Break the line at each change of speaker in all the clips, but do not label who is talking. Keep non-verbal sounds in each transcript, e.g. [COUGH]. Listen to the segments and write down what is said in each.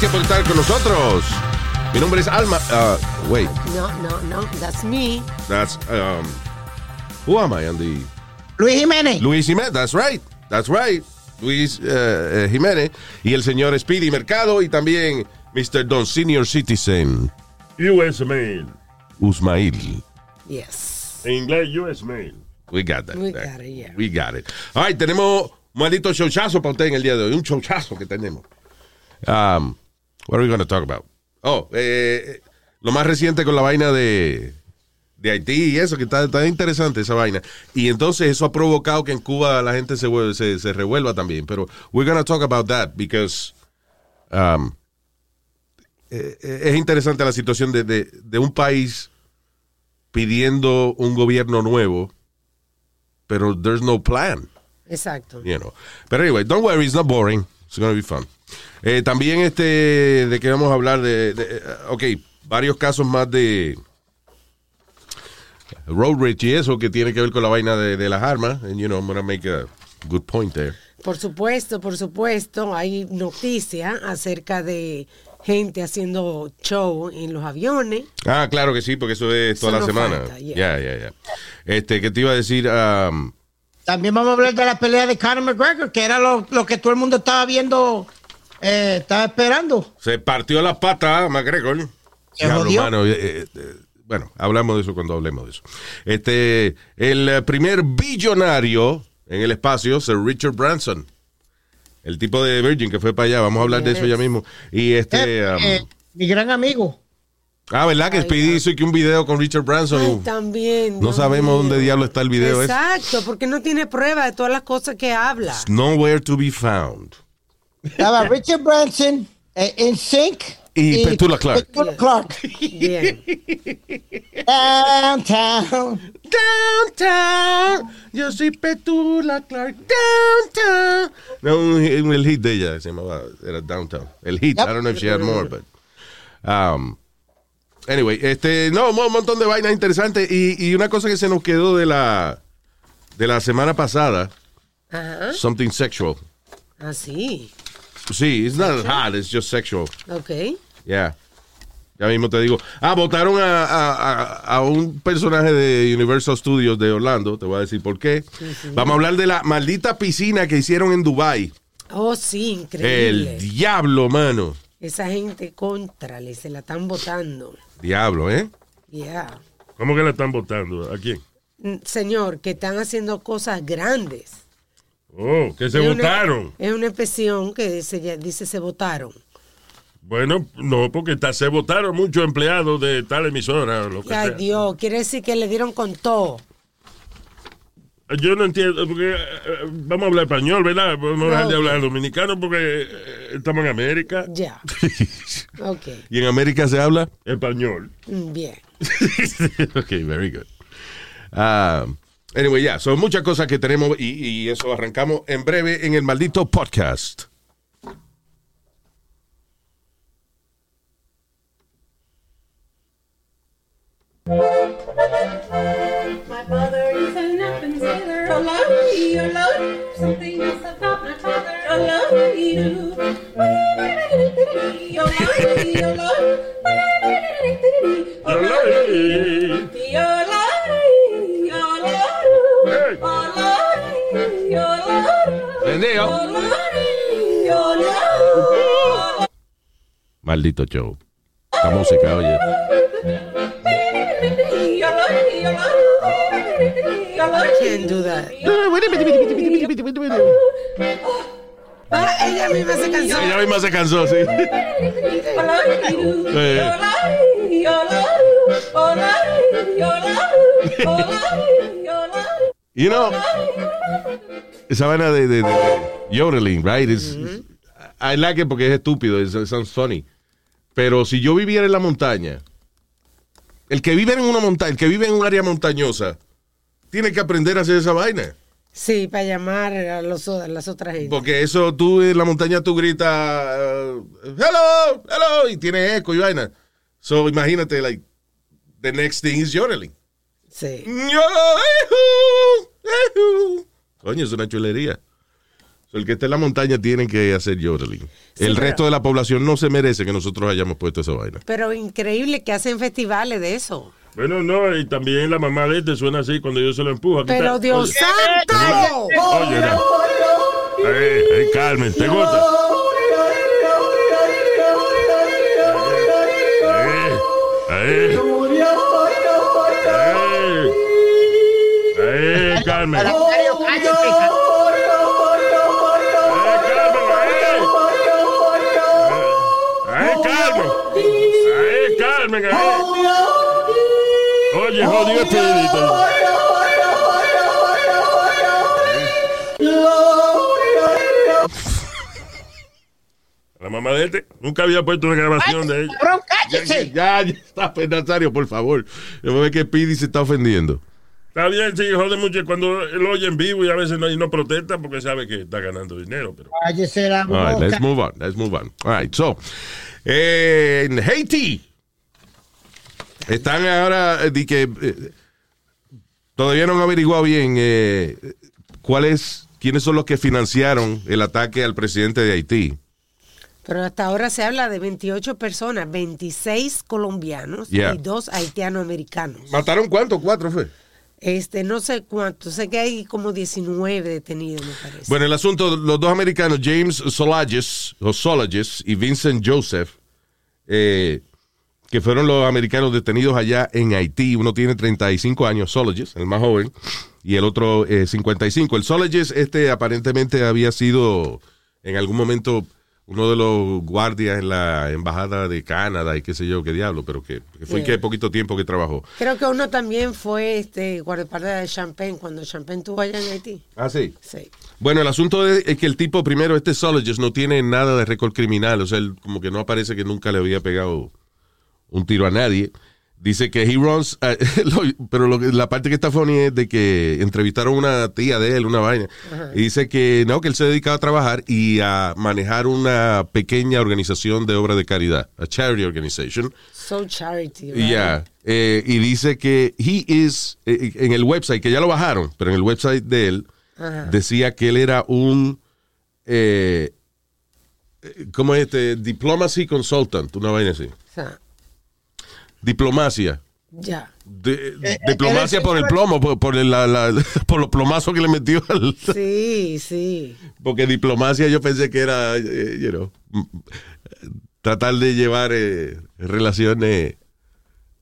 Gracias por estar con nosotros. Mi nombre es Alma. Uh, wait,
No, no, no, that's me.
that's. Um, who am I on the.
Luis Jiménez.
Luis Jiménez, that's right. That's right. Luis eh, Jiménez. Y el señor Speedy Mercado y también Mr. Don Senior Citizen
US Mail.
Usmail.
Yes.
En inglés, US Mail.
We got that.
We got it, yeah.
We got it. All right, tenemos un maldito showchazo para usted en el día de hoy. Un showchazo que tenemos. Um, what are we going to talk about? Oh, eh, lo más reciente con la vaina de, de Haití y eso, que está, está interesante esa vaina. Y entonces eso ha provocado que en Cuba la gente se, se, se revuelva también. Pero we're going to talk about that because um, eh, eh, es interesante la situación de, de, de un país pidiendo un gobierno nuevo, pero there's no plan.
Exacto.
You know. Pero anyway, don't worry, it's not boring. It's going to be fun. Eh, también este, de que vamos a hablar de, de- eh, ok, varios casos más de road rage y eso que tiene que ver con la vaina de, de las armas. And you know, I'm going to make a good point there.
Por supuesto, por supuesto, hay noticias acerca de gente haciendo show en los aviones.
Ah, claro que sí, porque eso es toda
Eso
la
no
semana.
falta,
Ya,
yeah.
ya, ya. Este, ¿qué te iba a decir? Um,
También vamos a hablar de la pelea de Conor McGregor, que era lo, lo que todo el mundo estaba viendo, eh, estaba esperando.
Se partió la pata McGregor.
Se
Diablo,
jodió.
mano, eh, eh, eh, bueno, hablamos de eso cuando hablemos de eso. Este, el eh, primer billonario en el espacio, Sir Richard Branson. El tipo de Virgin que fue para allá. Vamos a hablar de eso ya mismo. Y este.
Eh,
um,
mi gran amigo.
ah, ¿verdad? Que Speedy hizo que un video con Richard Branson.
Ay, también.
no sabemos dónde diablo está el video ese.
Exacto, porque no tiene prueba de todas las cosas que habla.
Nowhere to be found.
Estaba [LAUGHS] Richard Branson, eh, In Sync.
Y Petula Clark.
Petula Clark.
Bien.
Downtown.
Downtown, yo soy Petula Clark. Downtown. No, un, un- el hit de ella se llamaba, era Downtown. El hit,
Yep.
I don't know if she had more, but. Um, anyway, este, no, un montón de vainas interesantes. Y, y una cosa que se nos quedó de la, de la semana pasada,
Ajá.
something sexual.
Así.
Sí, it's not hot, it's just sexual.
Ok.
Yeah. Ya mismo te digo. Ah, votaron a, a- a- a un personaje de Universal Studios de Orlando. Te voy a decir por qué. Vamos a hablar de la maldita piscina que hicieron en Dubai.
Oh, sí, increíble.
El diablo, mano.
Esa gente contrale, se la están votando.
Diablo, ¿eh?
Yeah.
¿Cómo que la están votando? ¿A quién?
Mm, Señor, que están haciendo cosas grandes.
Oh, que se votaron.
es una expresión que dice, ya- dice se votaron.
Bueno, no, porque ta- se votaron muchos empleados de tal emisora o lo que
Ay,
sea.
Dios, quiere decir que le dieron con todo.
Yo no entiendo, porque eh, eh, vamos a hablar español, ¿verdad? Vamos a dejar de
No.
hablar dominicano porque eh, estamos en América.
Ya. [LAUGHS] Ok.
¿Y en América se habla?
Español.
Mm, Bien. [LAUGHS]
ok, very good. Ah, anyway, ya, son muchas cosas que tenemos y, y eso arrancamos en breve en el maldito podcast.
My father is an open sailor. Hello, hello. Something else about my father. Hello, you.
Maldito show. La música, oye.
Can't do that. Ah, ella misma se cansó.
Ella misma se cansó, sí. You know, esa vaina de, de, de- de yodeling, right? I like it porque es estúpido, it sounds funny. Pero si yo viviera en la montaña, el que vive en una montaña, el que vive en un área montañosa, tiene que aprender a hacer esa vaina.
Sí, para llamar a, los, a las otras gente.
Porque eso tú en la montaña tú gritas, uh, hello, hello, y tiene eco y vaina. So imagínate, like, the next thing is yodeling.
Sí.
Coño, es una chulería. So, el que esté en la montaña tiene que hacer yodeling.
Sí,
el
pero-
resto de la población no se merece que nosotros hayamos puesto esa vaina.
Pero increíble que hacen festivales de eso.
Bueno, no, y también la mamá de este suena así cuando yo se lo empujo. Aquí
Pero
está.
Dios
Oye,
santo.
Oye, ey, Carmen, ¿te gusta? Carmen. Carmen. Oye, jodido espíritu. La mamá de este nunca había puesto una grabación de ella.
Cabrón,
Ya,
cállese.
ya, ya está, pues, Nazario, por favor. Yo veo que Pidi se está ofendiendo.
Está bien, sí, jode mucho cuando él oye en vivo y a veces no, y no protesta porque sabe que está ganando dinero. Pero
Cállese la
All right, let's move on. Let's move on. All right, so, eh, en Haití están ahora eh, di que eh, todavía no han averiguado bien eh, cuáles, quiénes son los que financiaron el ataque al presidente de Haití.
Pero hasta ahora se habla de 28 personas, 26 colombianos
Yeah.
y dos haitianos americanos.
¿Mataron cuántos? ¿Cuatro fue?
Este, no sé cuántos, sé que hay como 19 detenidos, me parece.
Bueno, el asunto, los dos americanos, James Solages, o Solages y Vincent Joseph, eh, que fueron los americanos detenidos allá en Haití. Uno tiene 35 años, Solages, el más joven, y el otro eh, 55. El Solages, este aparentemente había sido en algún momento uno de los guardias en la embajada de Canadá y qué sé yo, qué diablo, pero que, que fue
Yeah.
que poquito tiempo que trabajó.
Creo que uno también fue este guardaespaldas de Champagne cuando Champagne estuvo allá en Haití.
Ah, sí.
Sí.
Bueno, el asunto es, es que el tipo, primero, este Sologist no tiene nada de récord criminal. O sea, él como que no aparece que nunca le había pegado un tiro a nadie. Dice que he runs, eh, [LAUGHS] lo- pero lo la parte que está funny es de que entrevistaron a una tía de él, una vaina, y dice que no, que él se dedicaba a trabajar y a manejar una pequeña organización de obra de caridad, a charity organization.
So charity. right?
Yeah. eh, y dice que he is, eh, en el website, que ya lo bajaron, pero en el website de él, decía que él era un, eh, ¿cómo es este? Diplomacy consultant, una vaina así.
O sea,
Diplomacia.
ya.
De-
eh,
diplomacia
él es-
por el plomo, por, por el- la- la- [LAUGHS] por los plomazos que le metió al...
Sí, sí.
Porque diplomacia yo pensé que era, eh, you know, tratar de llevar eh, relaciones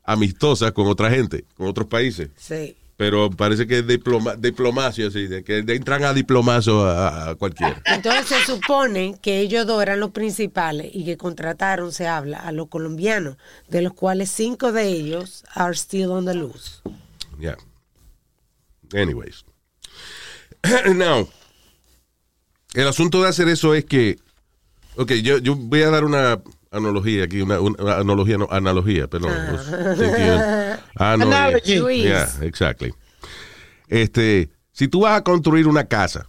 amistosas con otra gente, con otros países.
Sí.
Pero parece que es diploma, diplomacia, sí, de que entran a diplomazo a, a cualquiera.
Entonces se supone que ellos dos eran los principales y que contrataron, se habla, a los colombianos, de los cuales cinco de ellos are still on the loose.
Yeah. Anyways. [CLEARS THROAT] Now, el asunto de hacer eso es que, ok, yo, yo voy a dar una analogía aquí, una, una analogía, no, analogía, pero
Analogy.
Luis.
Yeah, exactly. Este, si tú vas a construir una casa,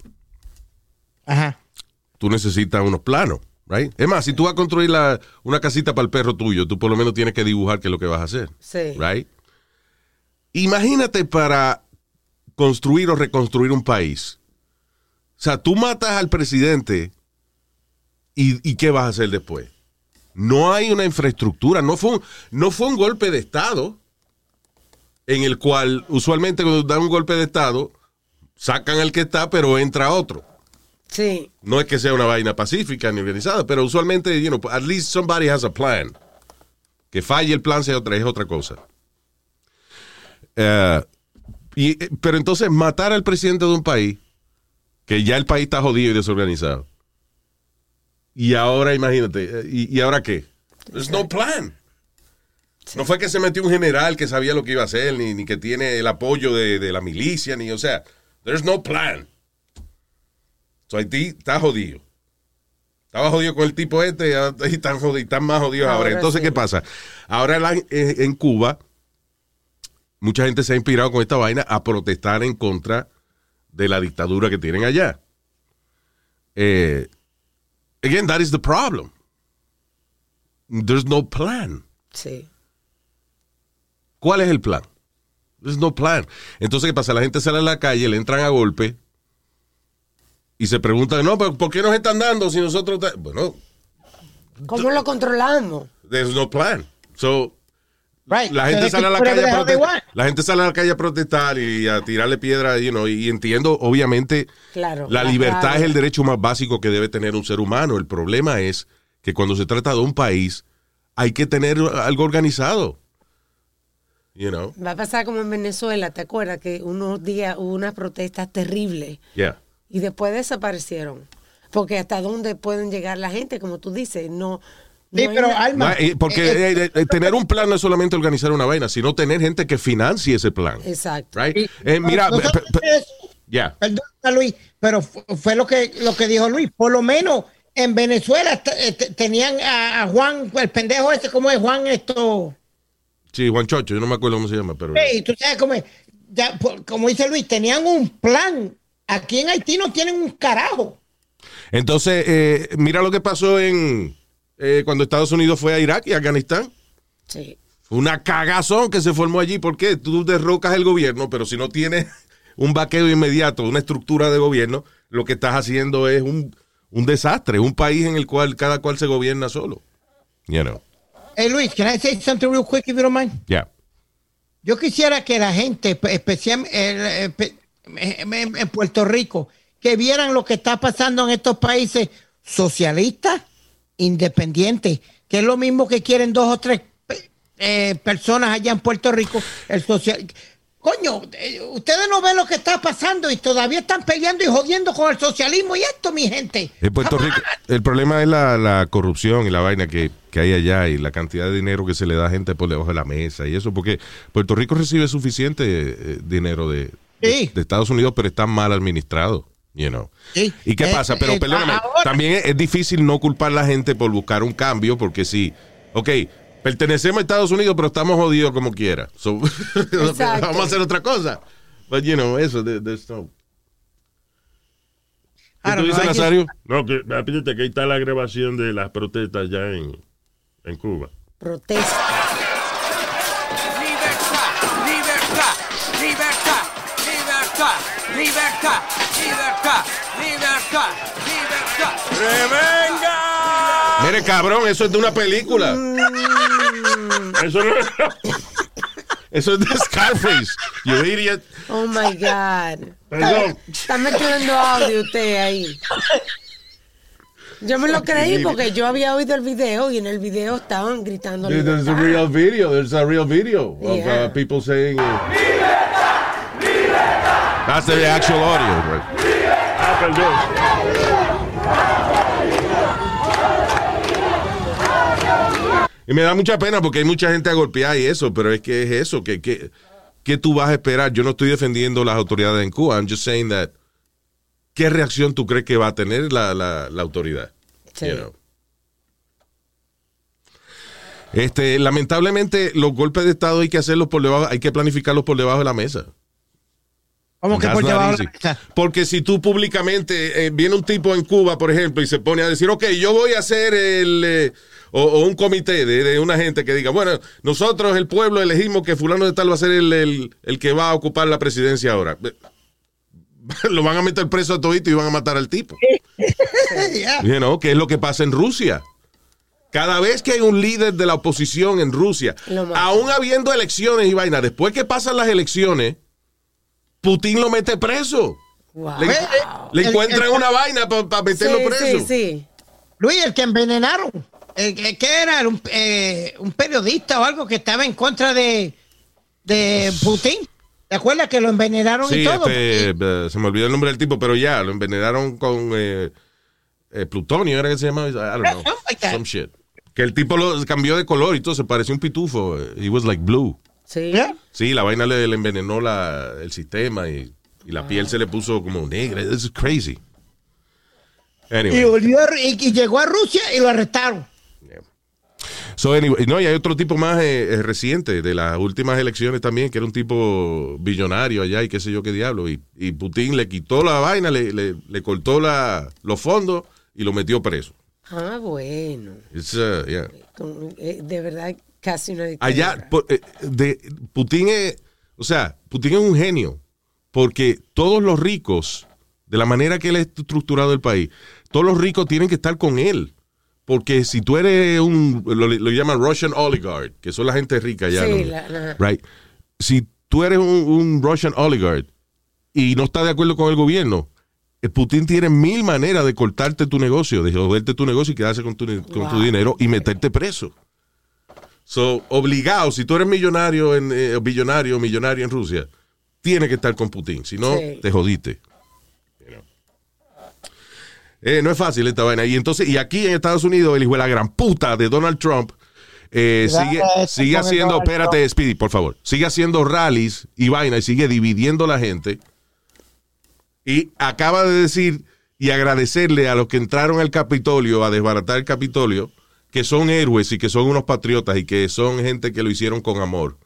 Ajá.
tú necesitas unos planos, right? Es más, si tú vas a construir la- una casita para el perro tuyo, tú por lo menos tienes que dibujar qué es lo que vas a hacer.
Sí.
Right? Imagínate para construir o reconstruir un país. O sea, tú matas al presidente y, y ¿qué vas a hacer después? No hay una infraestructura, no fue un, no fue un golpe de Estado en el cual usualmente cuando dan un golpe de Estado sacan al que está pero entra otro.
Sí.
No es que sea una vaina pacífica ni organizada, pero usualmente, you know, at least somebody has a plan. Que falle el plan sea otra, es otra cosa. Eh, y, eh, pero entonces matar al presidente de un país, que ya el país está jodido y desorganizado. Y ahora, imagínate, eh, ¿y, y ahora qué? There's no plan. No fue que se metió un general que sabía lo que iba a hacer, ni, ni que tiene el apoyo de, de la milicia, ni, o sea, there's no plan. So Haití está jodido. Estaba jodido con el tipo este y [LAUGHS] están, jodidos, están más jodidos ahora.
Ahora
Entonces,
sí.
¿qué pasa? Ahora la- eh, en Cuba, mucha gente se ha inspirado con esta vaina a protestar en contra de la dictadura que tienen allá. Eh, again, that is the problem. There's no plan.
Sí.
¿Cuál es el plan? There's no plan. Entonces, ¿qué pasa? La gente sale a la calle, le entran a golpe y se preguntan, no, pero ¿por qué nos están dando si nosotros... ta-?" Bueno,
¿Cómo lo controlamos?
there's no plan. So,
Right.
la gente sale a la calle a protestar. La gente sale a la calle a protestar y a tirarle piedra, you know, y entiendo, obviamente,
Claro.
la libertad es el derecho más básico que debe tener un ser humano. El problema es que cuando se trata de un país, hay que tener algo organizado. You know?
Va a pasar como en Venezuela, ¿te acuerdas? Que unos días hubo unas protestas terribles
Yeah.
y después desaparecieron. Porque hasta dónde pueden llegar la gente, como tú dices, no.
Sí,
no
pero
na-
Alma.
No, porque
eh,
eh, eh, tener un plan no es solamente organizar una vaina, sino tener gente que financie ese plan.
Exacto.
Right?
y-
Eh, mira,
no
pe-
solamente
pe-
eso,
yeah.
Perdona, Luis, pero fu- fue lo que, lo que dijo Luis. Por lo menos en Venezuela eh, tenían a, a Juan, el pendejo ese, ¿cómo es Juan esto?
Sí, Juan Chocho, yo no me acuerdo cómo se llama, pero.
Sí, tú sabes cómo es. Ya, por- como dice Luis, tenían un plan. Aquí en Haití no tienen un carajo.
Entonces, eh, mira lo que pasó en eh, cuando Estados Unidos fue a Irak y Afganistán.
Sí.
Una cagazón que se formó allí. ¿Por qué? Tú derrocas el gobierno, pero si no tienes [LAUGHS] un vaqueo inmediato, una estructura de gobierno, lo que estás haciendo es un, un desastre, un país en el cual cada cual se gobierna solo. You know.
Hey Luis, can I say something real quick if you don't mind?
Yeah.
Yo quisiera que la gente, especialmente en en Puerto Rico, que vieran lo que está pasando en estos países socialistas, independientes, que es lo mismo que quieren dos o tres eh, personas allá en Puerto Rico. El social, coño, eh, ustedes no ven lo que está pasando y todavía están peleando y jodiendo con el socialismo y esto, mi gente.
En Puerto Rico, el problema es la, la corrupción y la vaina que, que hay allá y la cantidad de dinero que se le da a gente por debajo de la mesa y eso, porque Puerto Rico recibe suficiente eh, dinero de, de-
Sí.
de Estados Unidos, pero está mal administrado. You know.
Sí.
¿Y qué
Eh,
pasa? Pero
eh,
perdóname,
ahora-
también es, difícil no culpar a la gente por buscar un cambio, porque si, ok, pertenecemos a Estados Unidos, pero estamos jodidos como quiera. So, [LAUGHS] vamos a hacer otra cosa. But, you know, eso, there- there's no... ¿Qué tú dices, Nazario?
No, que fíjate que ahí está la grabación de las protestas ya en, en Cuba.
Protesta.
Libertad, libertad, libertad, libertad, libertad, libertad, libertad. ¡Revenga!
Mire, cabrón, eso es de una película.
Eso no [LAUGHS]
Eso es de Scarface. You idiot.
Oh my God.
Perdón.
Está metiendo audio usted ahí. Yo me lo creí porque yo había oído el video y en el video estaban gritando.
There's a real video. There's a real video of
Yeah.
uh, people saying. Uh, That's the actual audio. right? Y me da mucha pena porque hay mucha gente a golpear y eso, pero es que es eso, que, que, que tú vas a esperar. Yo no estoy defendiendo las autoridades en Cuba. I'm just saying that. ¿Qué reacción tú crees que va a tener la, la, la autoridad?
Sí.
You know. Este, lamentablemente, los golpes de Estado hay que hacerlos por debajo, hay que planificarlos por debajo de la mesa.
Como que por debajo.
Porque si tú públicamente eh, viene un tipo en Cuba, por ejemplo, y se pone a decir, ok, yo voy a hacer el. eh, o, o un comité de, de una gente que diga, bueno, nosotros, el pueblo, elegimos que Fulano de Tal va a ser el, el- el que va a ocupar la presidencia ahora. [LAUGHS] Lo van a meter preso a todito y van a matar al tipo.
Yeah. [LAUGHS]
You know, que es lo que pasa en Rusia. Cada vez que hay un líder de la oposición en Rusia, aún habiendo elecciones y vaina, después que pasan las elecciones, Putin lo mete preso.
Wow.
Le, le
el-
encuentran
el-
una vaina para meterlo
sí,
preso.
sí, sí.
Luis, el que envenenaron. El, que- ¿Qué era? Un, eh, un periodista o algo que estaba en contra de, de Putin. ¿Te acuerdas que lo envenenaron
Sí,
y todo?
este, eh, se me olvidó el nombre del tipo, pero ya, lo envenenaron con eh, eh, plutonio, ¿era que se llamaba? I don't know.
Something like that.
Some shit. Que el tipo lo cambió de color y todo, se parecía un pitufo. He was like blue.
Sí.
Yeah.
Sí, la vaina le, le envenenó la, el sistema y, y la piel se le puso como negra. This is crazy. Anyway.
Y, volvió a- y- y llegó a Rusia y lo arrestaron.
So, anyway, no, y hay otro tipo más eh, eh, reciente de las últimas elecciones también, que era un tipo billonario allá y qué sé yo qué diablo. Y, y Putin le quitó la vaina, le, le- le cortó la, los fondos y lo metió preso.
Ah, bueno.
It's, uh, yeah.
Eh, de verdad, casi una dictadura.
Allá, eh, de, Putin es, o sea, Putin es un genio, porque todos los ricos, de la manera que él ha estructurado el país, todos los ricos tienen que estar con él. Porque si tú eres un, lo, lo llaman Russian oligarch, que son la gente rica ya,
Sí,
¿no?
la- ajá.
Right. Si tú eres un, un Russian oligarch y no estás de acuerdo con el gobierno, eh, Putin tiene mil maneras de cortarte tu negocio, de joderte tu negocio y quedarse con tu, con tu dinero y meterte preso. So, obligado, si tú eres millonario, en, eh, billonario, millonario en Rusia, tiene que estar con Putin, si no,
Sí.
te jodiste. You know. Eh, no es fácil esta vaina. Y entonces, y aquí en Estados Unidos, el hijo de la gran puta de Donald Trump eh, sigue, sigue haciendo, espérate, Speedy, por favor, sigue haciendo rallies y vaina y sigue dividiendo la gente. Y acaba de decir y agradecerle a los que entraron al Capitolio a desbaratar el Capitolio, que son héroes y que son unos patriotas y que son gente que lo hicieron con amor.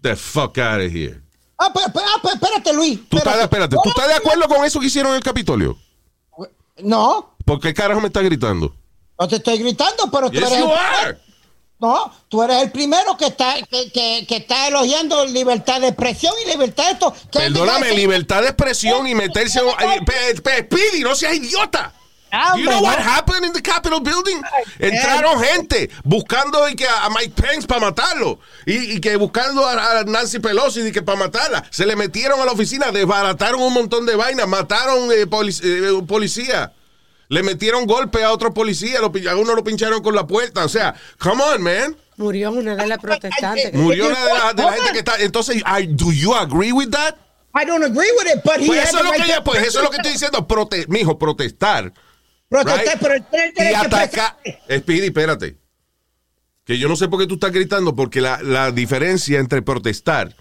The fuck out of here.
Ah, ah, espérate, Luis.
¿Tú estás, espérate, ¿tú estás de acuerdo con eso que hicieron en el Capitolio?
No,
¿Por qué carajo me está gritando?
no te estoy gritando, pero tú
Yes,
eres
you are.
no, tú eres el primero que está que, que- que está elogiando libertad de expresión y libertad de esto.
Perdóname, libertad de expresión y meterse. Speedy, no seas idiota.
Ah,
You know what happened in the Capitol building? Entraron gente buscando y que a Mike Pence para matarlo. Y, y que buscando a, Nancy Pelosi y que para matarla. Se le metieron a la oficina, desbarataron un montón de vainas, mataron eh, polic- eh, policía. Le metieron golpe a otro policía, lo, a uno lo pincharon con la puerta. O sea, come on, man.
Murió una de las protestantes.
Murió una de la, de la gente que está. Entonces, I- do you agree with that?
I don't agree with it, but he
Pues eso, es lo que yo, pues eso es lo que estoy diciendo. Prote, mijo, protestar.
Protestar,
right?
el
y atacar.
expresarse.
Speedy, espérate. Que yo no sé por qué tú estás gritando, porque la, la diferencia entre protestar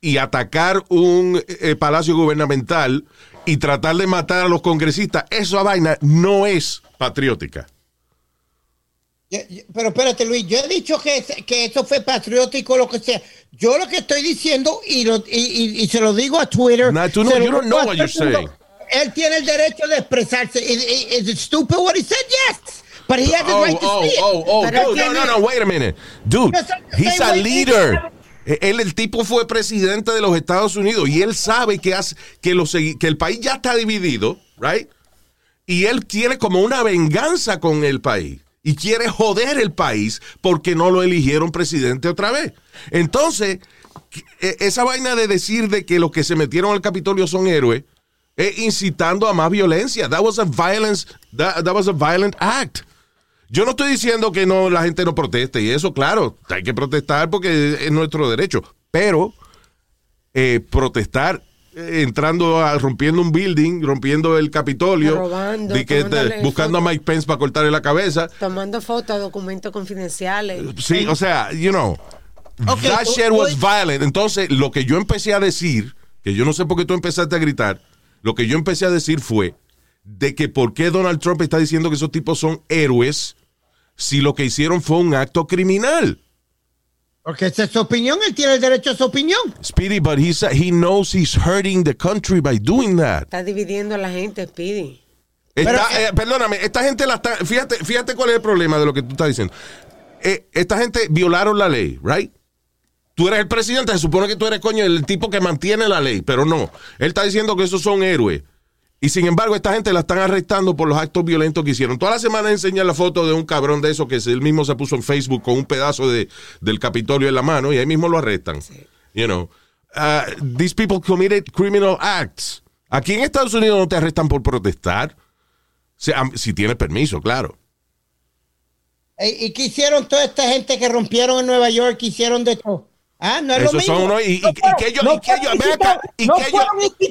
y atacar un eh, palacio gubernamental y tratar de matar a los congresistas, esa vaina no es patriótica.
Pero espérate, Luis, yo he dicho que, que eso fue patriótico, lo que sea. Yo lo que estoy diciendo, y, lo- y, y- y se lo digo a Twitter.
Nah, tú no- you don't know what you're saying.
Él tiene el derecho de expresarse. Is, is- it stupid what he said? Yes. But he has the
Oh,
right to
oh,
it.
oh, oh,
Pero
dude, no, no, no, wait a minute. Dude,
the
he's a leader. Eh, Él, el tipo fue presidente de los Estados Unidos y él sabe que, hace- que, los que el país ya está dividido, right? Y él tiene como una venganza con el país y quiere joder el país porque no lo eligieron presidente otra vez. Entonces, e- esa vaina de decir de que los que se metieron al Capitolio son héroes es incitando a más violencia. That was a violence, that, that was a violent act. Yo no estoy diciendo que no la gente no proteste y eso, claro, hay que protestar porque es nuestro derecho, pero eh, protestar eh, entrando a rompiendo un building, rompiendo el Capitolio,
Robando,
de que buscando a. Mike Pence para cortarle la cabeza.
Tomando fotos, documentos confidenciales.
Sí, o sea, you know, that shit was violent. Entonces, lo que yo empecé a decir, que yo no sé por qué tú empezaste a gritar, lo que yo empecé a decir fue de que por qué Donald Trump está diciendo que esos tipos son héroes si lo que hicieron fue un acto criminal.
Porque esa es su opinión, él tiene el derecho a su opinión.
Speedy, but he's, he knows he's hurting the country by doing that.
Está dividiendo a la gente, Speedy.
Está-
Pero-
eh, perdóname, esta gente la está. Fíjate, fíjate cuál es el problema de lo que tú estás diciendo. Eh, esta gente violaron la ley, right? Tú eres el presidente, se supone que tú eres coño el tipo que mantiene la ley, pero no. Él está diciendo que esos son héroes. Y sin embargo, esta gente la están arrestando por los actos violentos que hicieron. Toda la semana enseñan la foto de un cabrón de eso que él mismo se puso en Facebook con un pedazo de, del Capitolio en la mano y ahí mismo lo arrestan. You know, uh, these people committed criminal acts. Aquí en Estados Unidos no te arrestan por protestar. Si, tienes permiso, claro.
¿Y qué hicieron toda esta gente que rompieron en Nueva York? ¿Qué hicieron de todo? Ah, no es lo
Esos son
mismo.
unos- y- y-
No
y
fueron-
que ellos-
no
y que
fueron
ven acá, y
no
que ellos-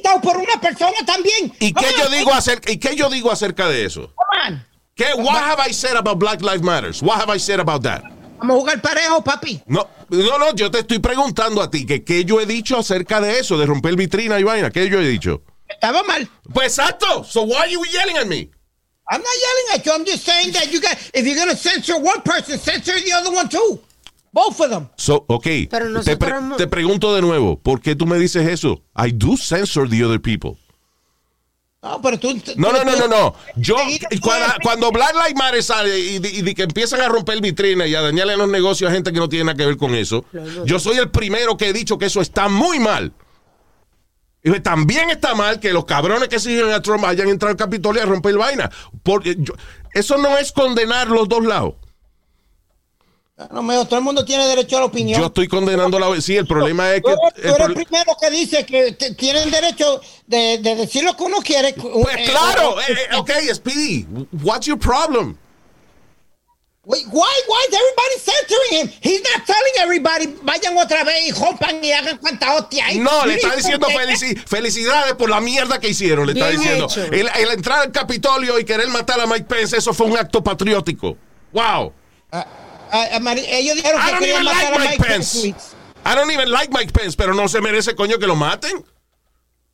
fueron por una persona también.
¿Y qué yo digo acerca, y qué yo digo acerca de eso?
come on.
¿Qué? What have I said about Black Lives Matters? What have I said about that?
Vamos a jugar parejo, papi.
No, no, no, yo te estoy preguntando a ti que qué yo he dicho acerca de eso, de romper vitrina y vaina. ¿Qué yo he dicho?
Estaba mal.
Pues exacto. So why are you yelling at me?
I'm not yelling at you. I'm just saying that you got, if you're going to censor one person, censor the other one too. Both of them.
So, ok,
Pero
te,
nosotros
pre-
hemos-
te pregunto de nuevo, ¿por qué tú me dices eso? I do censor the other people.
No, pero tú.
No, no, no, no, no. Yo, cuando, cuando Black Lives Matter sale y, que empiezan a romper vitrinas y a dañarle los negocios a gente que no tiene nada que ver con eso, yo soy el primero que he dicho que eso está muy mal. Y también está mal que los cabrones que siguen a Trump hayan entrado al Capitolio a romper vaina. Porque yo- eso no es condenar los dos lados.
No, mijo, todo el mundo tiene derecho a la opinión.
Yo estoy condenando la. Sí, el problema es
Tú
que.
eres, tú
el
eres
pro-
el primero que dice que te- tienen derecho de, de decir lo que uno quiere.
Pues
Eh,
claro,
eh,
ok, Speedy, what's your problem?
Wait, why, why is everybody censoring him? He's not telling everybody, vayan otra vez y rompan y hagan cuanta hostia. hay.
No, le está diciendo felici- felicidades por la mierda que hicieron, le está
Bien
diciendo. El, el entrar al Capitolio y querer matar a Mike Pence, eso fue un acto patriótico. Wow.
Ah, ah, Mari- ellos dijeron
I
que
don't
querían
even
matar
like
a
Mike
Mike
Pence.
Pence.
I don't even like Mike Pence, pero no se merece coño que lo maten.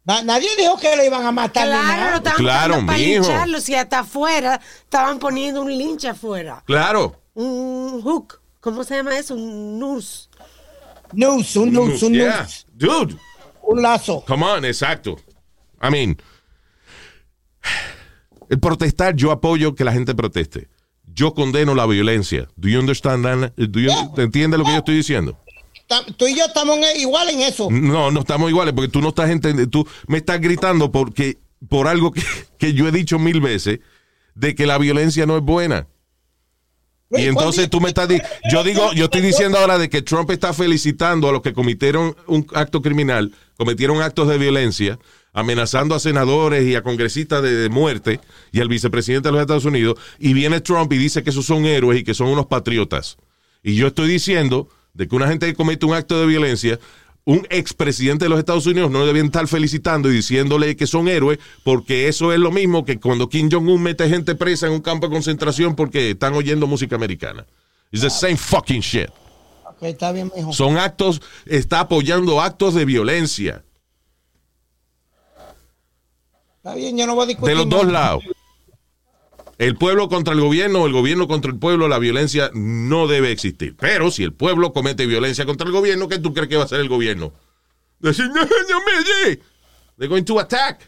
Na- nadie dijo que lo iban a matar.
Claro, lo estaban
Claro,
para lincharlo. Si hasta afuera estaban poniendo un linche afuera.
Claro.
Un hook. ¿Cómo se llama eso? Un nurse.
News, un news, un
Yeah.
news.
Dude,
Un lazo.
come on, exacto. I mean, [SIGHS] el protestar, yo apoyo que la gente proteste. Yo condeno la violencia. Do you understand? Do you- ¿Te entiendes lo que yo estoy diciendo?
Tú y yo estamos en- igual en eso.
No, no estamos iguales porque tú no estás entendiendo. Tú me estás gritando porque por algo que, [LAUGHS] que yo he dicho mil veces de que la violencia no es buena. Y entonces tú me estás yo digo, yo estoy diciendo ahora de que Trump está felicitando a los que cometieron un acto criminal, cometieron actos de violencia, amenazando a senadores y a congresistas de, de muerte y al vicepresidente de los Estados Unidos, y viene Trump y dice que esos son héroes y que son unos patriotas. Y yo estoy diciendo de que una gente que comete un acto de violencia, un expresidente de los Estados Unidos no deben estar felicitando y diciéndole que son héroes, porque eso es lo mismo que cuando Kim Jong-un mete gente presa en un campo de concentración porque están oyendo música americana. It's the same fucking shit.
Ok, está bien, mijo.
Son actos, está apoyando actos de violencia
Está bien, yo no voy a discutir.
de los dos lados. El pueblo contra el gobierno el gobierno contra el pueblo, la violencia no debe existir. Pero si el pueblo comete violencia contra el gobierno, ¿qué tú crees que va a hacer el gobierno? Decir, no, no me. They're going to attack.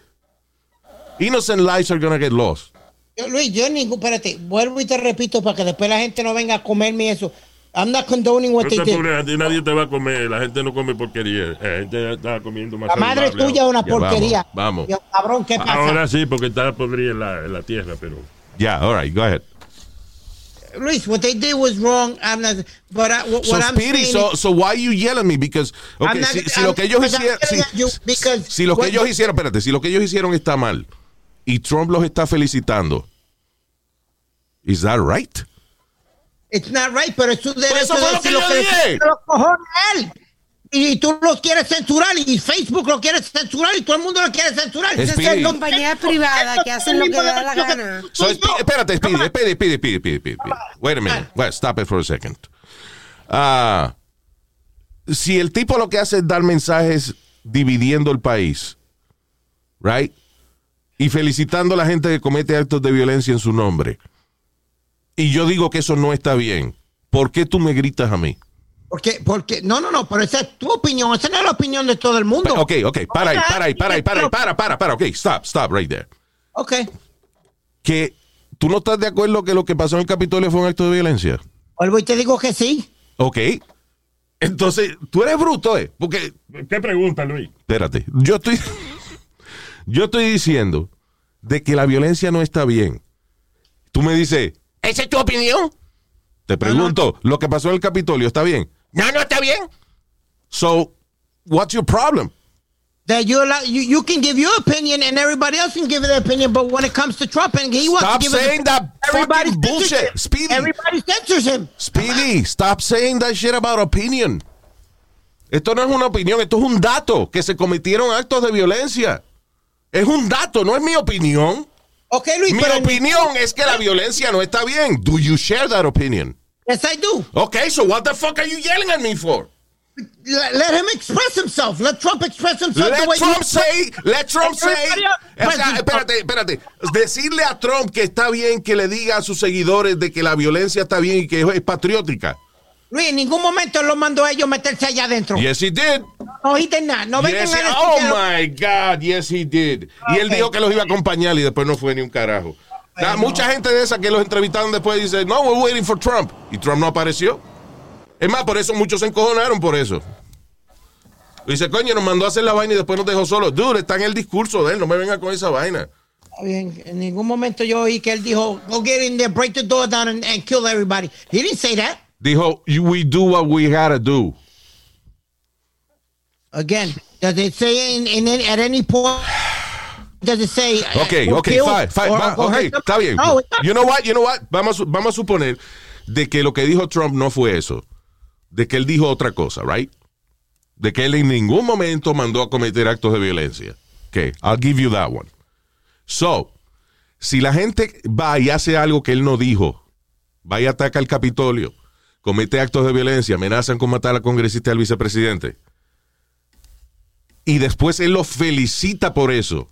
Innocent lives are going to get lost.
Luis, yo ningún, espérate, vuelvo y te repito para que después la gente no venga a comerme eso. I'm not condoning what
No
they did.
nadie te va a comer. La gente no come porquería. La gente está comiendo más
La madre
saludable
tuya es una porquería.
vamos, vamos.
Yo, cabrón, ¿qué pasa?
Ahora sí, porque está podrida en la, en la tierra, pero.
Yeah, all right, go ahead.
Luis, what they did was wrong. I'm not, but I, what,
So,
what I'm
Speedy,
saying
so,
is-
so why you yell at me? Because, okay,
I'm not-
si, si lo que ellos hicieron, si,
yelling you
si lo que ellos hicieron, espérate, si lo que ellos hicieron está mal y Trump los está felicitando, is that right?
It's not right, pero es su derecho
eso fue
de
lo que dije.
salga los cojones él. Y tú lo quieres censurar y Facebook lo quiere censurar y todo el mundo lo quiere censurar.
Es
Esas son
Speedy.
compañías privadas que hacen lo que da la gana.
So, espérate, Speedy, Speedy, Speedy, Speedy, Speedy, Speedy. Wait a minute. Wait, stop it for a second. Ah, si el tipo lo que hace es dar mensajes dividiendo el país, right? Y felicitando a la gente que comete actos de violencia en su nombre. Y yo digo que eso no está bien. ¿Por qué tú me gritas a mí?
Porque, porque, no, no, no, pero esa es tu opinión, esa no es la opinión de todo el mundo.
Ok, ok, para ahí, para ahí, para ahí, para ahí, para, para, para, ok, stop, stop right there.
Ok,
Que tú no estás de acuerdo que lo que pasó en el Capitolio fue un acto de violencia.
vuelvo y te digo que sí.
Ok. Entonces, tú eres bruto, ¿eh? Porque,
¿Qué pregunta, Luis?
espérate, yo estoy, [LAUGHS] yo estoy diciendo de que la violencia no está bien. Tú me dices, ¿esa es tu opinión? Te pregunto, ¿lo que pasó en el Capitolio está bien? No, no está bien. So, what's your problem?
That you, allow, you you can give your opinion and everybody else can give their opinion, but when it comes to Trump and he wants
Stop
to give his
saying
opinion,
that
everybody
fucking bullshit,
him.
Speedy.
Everybody censors him.
Speedy, stop saying that shit about opinion. Esto no es una opinión, esto es un dato, que se cometieron actos de violencia. Es un dato, no es mi opinión.
Ok, Luis,
Mi
pero
opinión es que la violencia no está bien. Do you share that opinion?
yes, I do.
Okay, so what the fuck are you yelling at me for?
Let, let him express himself. Let Trump express himself. the
Let
way
Trump say, let Trump say. O sea, espérate, espérate. Decirle a Trump que está bien que le diga a sus seguidores de que la violencia está bien y que es patriótica.
Luis, en ningún momento lo mandó a ellos meterse allá adentro.
Yes, he did.
No, he did not. No vengan a
oh my God, yes he did. Y él dijo que los iba a acompañar y después no fue ni un carajo. Mucha gente de esa que los entrevistaron después dice, no, we're waiting for Trump. Y Trump no apareció. Es más, por eso muchos se encojonaron por eso. Dice, coño, nos mandó a hacer la vaina y después nos dejó solos. Dude, está en el discurso de él, no me venga con esa vaina.
Bien, En ningún momento yo oí que él dijo, go get in there, break the door down and, and kill everybody. He didn't say that.
Dijo, we do what we gotta do.
Again, does it say in, in, at any point? Does it say? uh,
Ok,
go
ok,
kill
fine, fine,
or-
va-
or
ok,
hurt
está bien.
No, not.
You know what, you know what? Vamos, a- vamos a suponer de que lo que dijo Trump no fue eso. De que él dijo otra cosa, right? De que él en ningún momento mandó a cometer actos de violencia. Ok, I'll give you that one. So, si la gente va y hace algo que él no dijo, va y ataca el Capitolio, comete actos de violencia, amenazan con matar al congresista y al vicepresidente, y después él lo felicita por eso,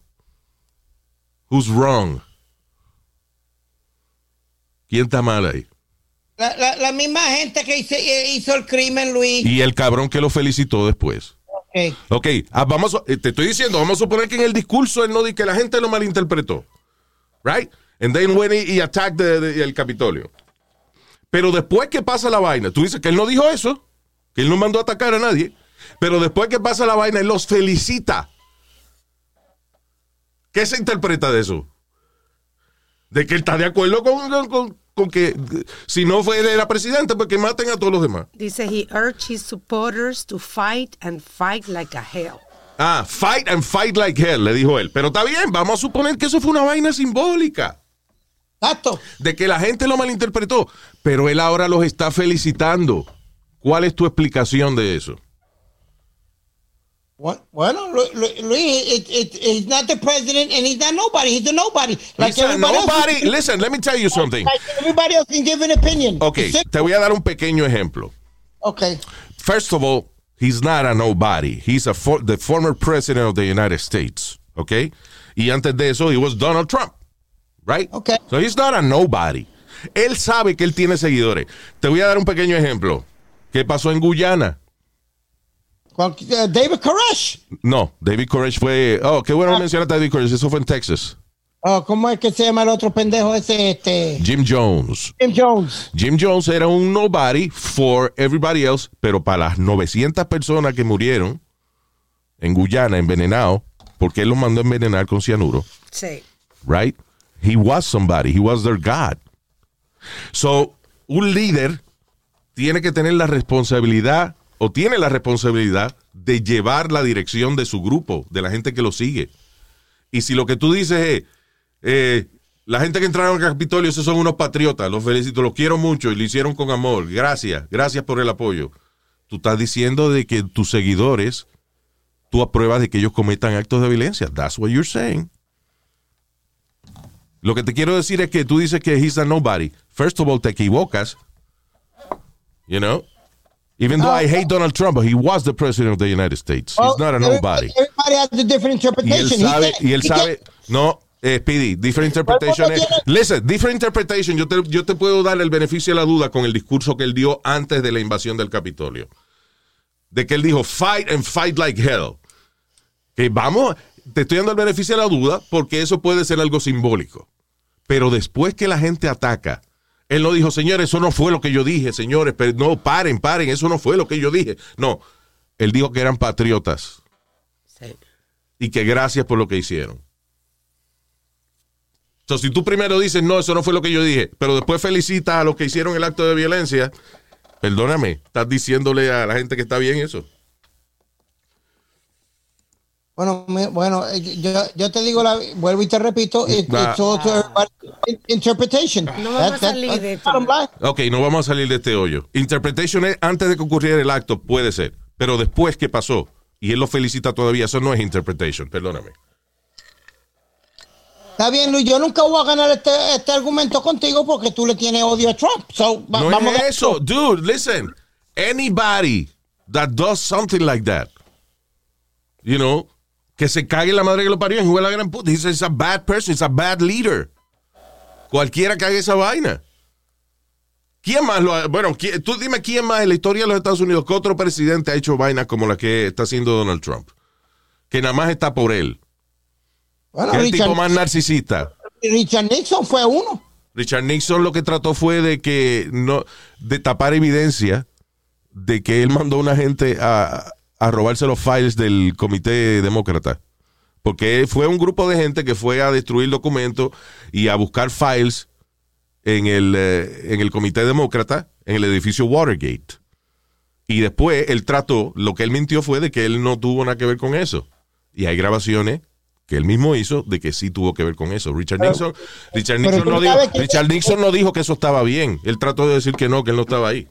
Who's wrong? ¿Quién está mal ahí?
La, la, la misma gente que hizo, eh, hizo el crimen, Luis.
Y el cabrón que lo felicitó después.
Ok.
Ok, ah, vamos, a- eh, te estoy diciendo, vamos a suponer que en el discurso él no di que la gente lo malinterpretó. Right? And then when he, he attacked the- the- el Capitolio. Pero después que pasa la vaina, tú dices que él no dijo eso, que él no mandó a atacar a nadie, pero después que pasa la vaina, él los felicita. ¿Qué se interpreta de eso? De que él está de acuerdo con, con- con- que si no fue él era presidente, pues que maten a todos los demás.
Dice, he urged his supporters to fight and fight like a hell.
Ah, fight and fight like hell, le dijo él. Pero está bien, vamos a suponer que eso fue una vaina simbólica.
Exacto.
De que la gente lo malinterpretó. Pero él ahora los está felicitando. ¿Cuál es tu explicación de eso?
Bueno, Lu- Lu- Luis, it, it, he's not the president and he's not nobody. He's a nobody. Like
He's a
everybody else.
Listen, let me tell you something.
Like everybody else can give an opinion.
Ok, te voy a dar un pequeño ejemplo.
Okay.
First of all, he's not a nobody. He's a for- the former president of the United States. ¿Ok? Y antes de eso, he was Donald Trump. Right?
Okay.
So he's not a nobody. Él sabe que él tiene seguidores. Te voy a dar un pequeño ejemplo. ¿Qué pasó en Guyana?
Con- uh, David Koresh.
No, David Koresh fue. Oh, qué bueno mencionaste a David Koresh. Eso fue en Texas.
Oh, ¿Cómo es que se llama el otro pendejo ese? Este,
Jim Jones.
Jim Jones.
Jim Jones era un nobody for everybody else, pero para las 900 personas que murieron en Guyana envenenado, porque él los mandó a envenenar con cianuro,
Sí.
right? He was somebody. He was their God. So, un líder tiene que tener la responsabilidad o tiene la responsabilidad de llevar la dirección de su grupo, de la gente que lo sigue. Y si lo que tú dices es, eh, la gente que entraron al Capitolio, esos son unos patriotas, los felicito, los quiero mucho y lo hicieron con amor. Gracias, gracias por el apoyo. Tú estás diciendo de que tus seguidores, tú apruebas de que ellos cometan actos de violencia. That's what you're saying. Lo que te quiero decir es que tú dices que he's a nobody. First of all, te equivocas. You know? Even though I hate Donald Trump, but he was the president of the United States. He's not a nobody.
Everybody has a different
Y
interpretation.
él sabe, y él sabe, no, eh, Speedy, different interpretation. es- listen, different interpretation, yo te, yo te puedo dar el beneficio de la duda con el discurso que él dio antes de la invasión del Capitolio. De que él dijo, fight and fight like hell. Que vamos, te estoy dando el beneficio de la duda porque eso puede ser algo simbólico. Pero después que la gente ataca, él no dijo, señores, eso no fue lo que yo dije, señores, pero no, paren, paren, eso no fue lo que yo dije. No, él dijo que eran patriotas
Sí.
y que gracias por lo que hicieron. Entonces, si tú primero dices, no, eso no fue lo que yo dije, pero después felicitas a los que hicieron el acto de violencia, perdóname, estás diciéndole a la gente que está bien eso.
Bueno, me- bueno, eh, yo, yo te digo, la, vuelvo y te repito, it- it's all interpretation.
No vamos a salir de esto.
Ok, no vamos a salir de este hoyo. Interpretation es antes de que ocurriera el acto, puede ser, pero después que pasó, y él lo felicita todavía, eso no es interpretation, perdóname.
Está bien, Luis, yo nunca voy a ganar este, este argumento contigo porque tú le tienes odio a Trump. So, va-
No
vamos
es
a-
eso, dude, listen. Anybody that does something like that. You know, que se cague la madre que lo parió en jugar la gran puta. He's, he's a bad person, he's a bad leader. Cualquiera que haga esa vaina. ¿Quién más lo ha, Bueno, ¿quién- tú dime quién más en la historia de los Estados Unidos, que otro presidente ha hecho vainas como la que está haciendo Donald Trump? Que nada más está por él.
Bueno,
Que es el
Richard,
tipo más narcisista.
Richard Nixon fue uno.
Richard Nixon lo que trató fue de que no, de tapar evidencia de que él mandó a una gente a, a robarse los files del comité demócrata. Porque fue un grupo de gente que fue a destruir documentos y a buscar files en el, eh, en el comité demócrata, en el edificio Watergate. Y después él trató, lo que él mintió fue de que él no tuvo nada que ver con eso. Y hay grabaciones que él mismo hizo de que sí tuvo que ver con eso. Richard Nixon, Richard Nixon, no dijo, Richard Nixon no dijo que eso estaba bien. Él trató de decir que no, que él no estaba ahí.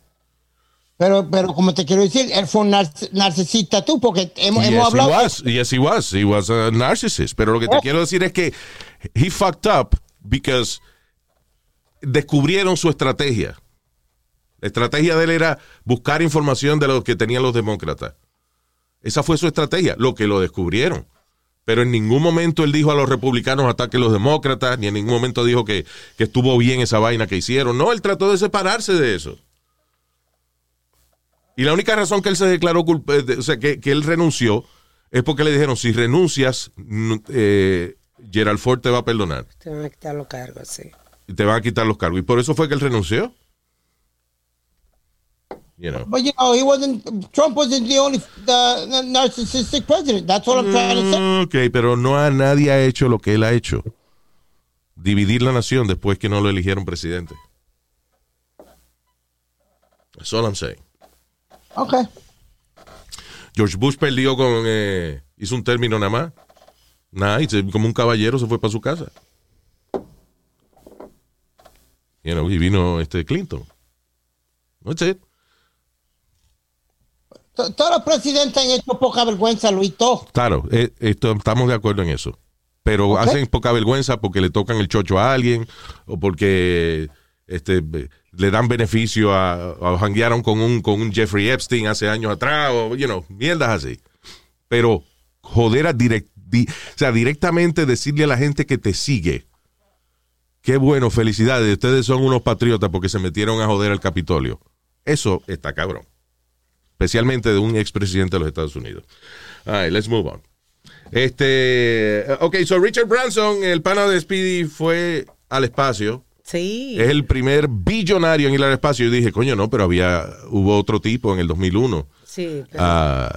Pero, pero como te quiero decir, él fue un narc- narcisista tú, porque hemos,
yes,
hemos hablado.
he was. Yes, he was. He was a narcissist. Pero lo que te
Oh.
quiero decir es que he fucked up because descubrieron su estrategia. La estrategia de él era buscar información de lo que tenían los demócratas. Esa fue su estrategia, lo que lo descubrieron. Pero en ningún momento él dijo a los republicanos ataquen los demócratas, ni en ningún momento dijo que, que estuvo bien esa vaina que hicieron. No, él trató de separarse de eso. Y la única razón que él se declaró culpable, o sea, que, que él renunció, es porque le dijeron, si renuncias, eh, Gerald Ford te va a perdonar.
Te van a quitar los cargos, sí.
Y te van a quitar los cargos. Y por eso fue que él renunció. You know.
But you know, he wasn't. Trump wasn't the only the narcissistic president. That's what I'm trying to say.
Mm, Ok, pero no a nadie ha hecho lo que él ha hecho. Dividir la nación después que no lo eligieron presidente. That's all I'm saying.
Okay.
George Bush perdió con... eh, hizo un término nada más. Nada, como un caballero se fue para su casa. You know, y vino este Clinton. That's it.
Todos los presidentes han hecho poca vergüenza, Luis. Todo.
Claro, eh, esto- estamos de acuerdo en eso. Pero hacen poca vergüenza porque le tocan el chocho a alguien o porque este, le dan beneficio a, a janguearon con un, con un Jeffrey Epstein hace años atrás o, you know, mierdas así. Pero joder a direct, di- o sea, directamente decirle a la gente que te sigue, qué bueno, felicidades, ustedes son unos patriotas porque se metieron a joder al Capitolio. Eso está cabrón. Especialmente de un expresidente de los Estados Unidos. All right, let's move on. Este, ok, so Richard Branson, el pana de Speedy, fue al espacio.
Sí.
Es el primer billonario en ir al espacio. Y dije, coño, no, pero había, hubo otro tipo en el 2001.
Sí. pero-
Ah,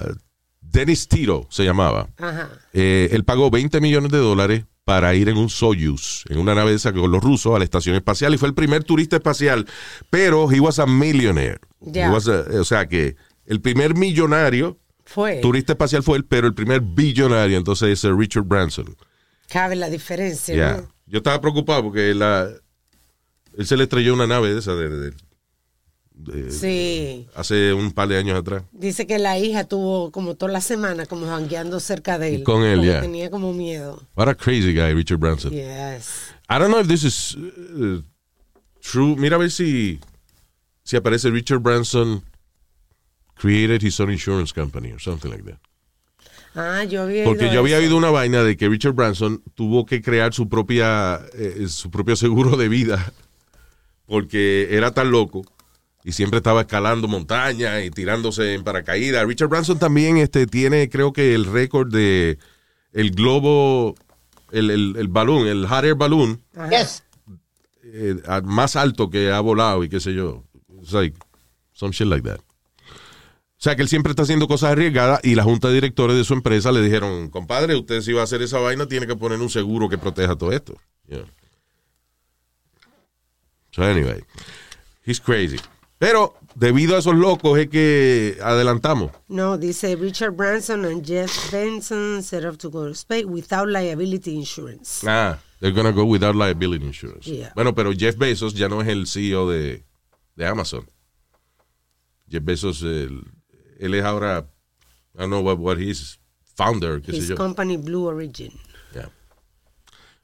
Dennis Tito se llamaba.
Ajá.
Eh, él pagó 20 millones de dólares para ir en un Soyuz, en una nave de esa con los rusos a la estación espacial y fue el primer turista espacial, pero he was a millionaire. He was a- o sea que el primer millonario
Fue.
turista espacial fue él, pero el primer billonario entonces es eh, Richard Branson.
Cabe la diferencia,
Ya.
¿no?
Yo estaba preocupado porque la, él se le estrelló una nave de esa de, de- de-
Sí.
hace un par de años atrás.
Dice que la hija tuvo como toda la semana como jangueando cerca de él.
Con él, ya.
Tenía como miedo.
What a crazy guy, Richard Branson.
Yes.
I don't know if this is uh, true. Mira a ver si, si aparece Richard Branson created his own insurance company or something like that.
Ah, yo había
Porque yo había oído una vaina de que Richard Branson tuvo que crear su propia eh, su propio seguro de vida porque era tan loco y siempre estaba escalando montañas y tirándose en paracaídas. Richard Branson también este tiene creo que el récord de el globo el, el, el balón, el hot air balloon
Yes.
eh, más alto que ha volado y qué sé yo. It's like some shit like that. O sea que él siempre está haciendo cosas arriesgadas y la junta de directores de su empresa le dijeron, compadre, usted si va a hacer esa vaina tiene que poner un seguro que proteja todo esto. Yeah. So anyway, he's crazy. Pero debido a esos locos es que adelantamos.
No, dice Richard Branson and Jeff Benson set up to go to space without liability insurance.
Ah, they're gonna go without liability insurance.
Yeah.
Bueno, pero Jeff Bezos ya no es el CEO de, de Amazon. Jeff Bezos, él es ahora, I don't know what, what he's, founder, qué sé
His
yo.
company Blue Origin.
Yeah.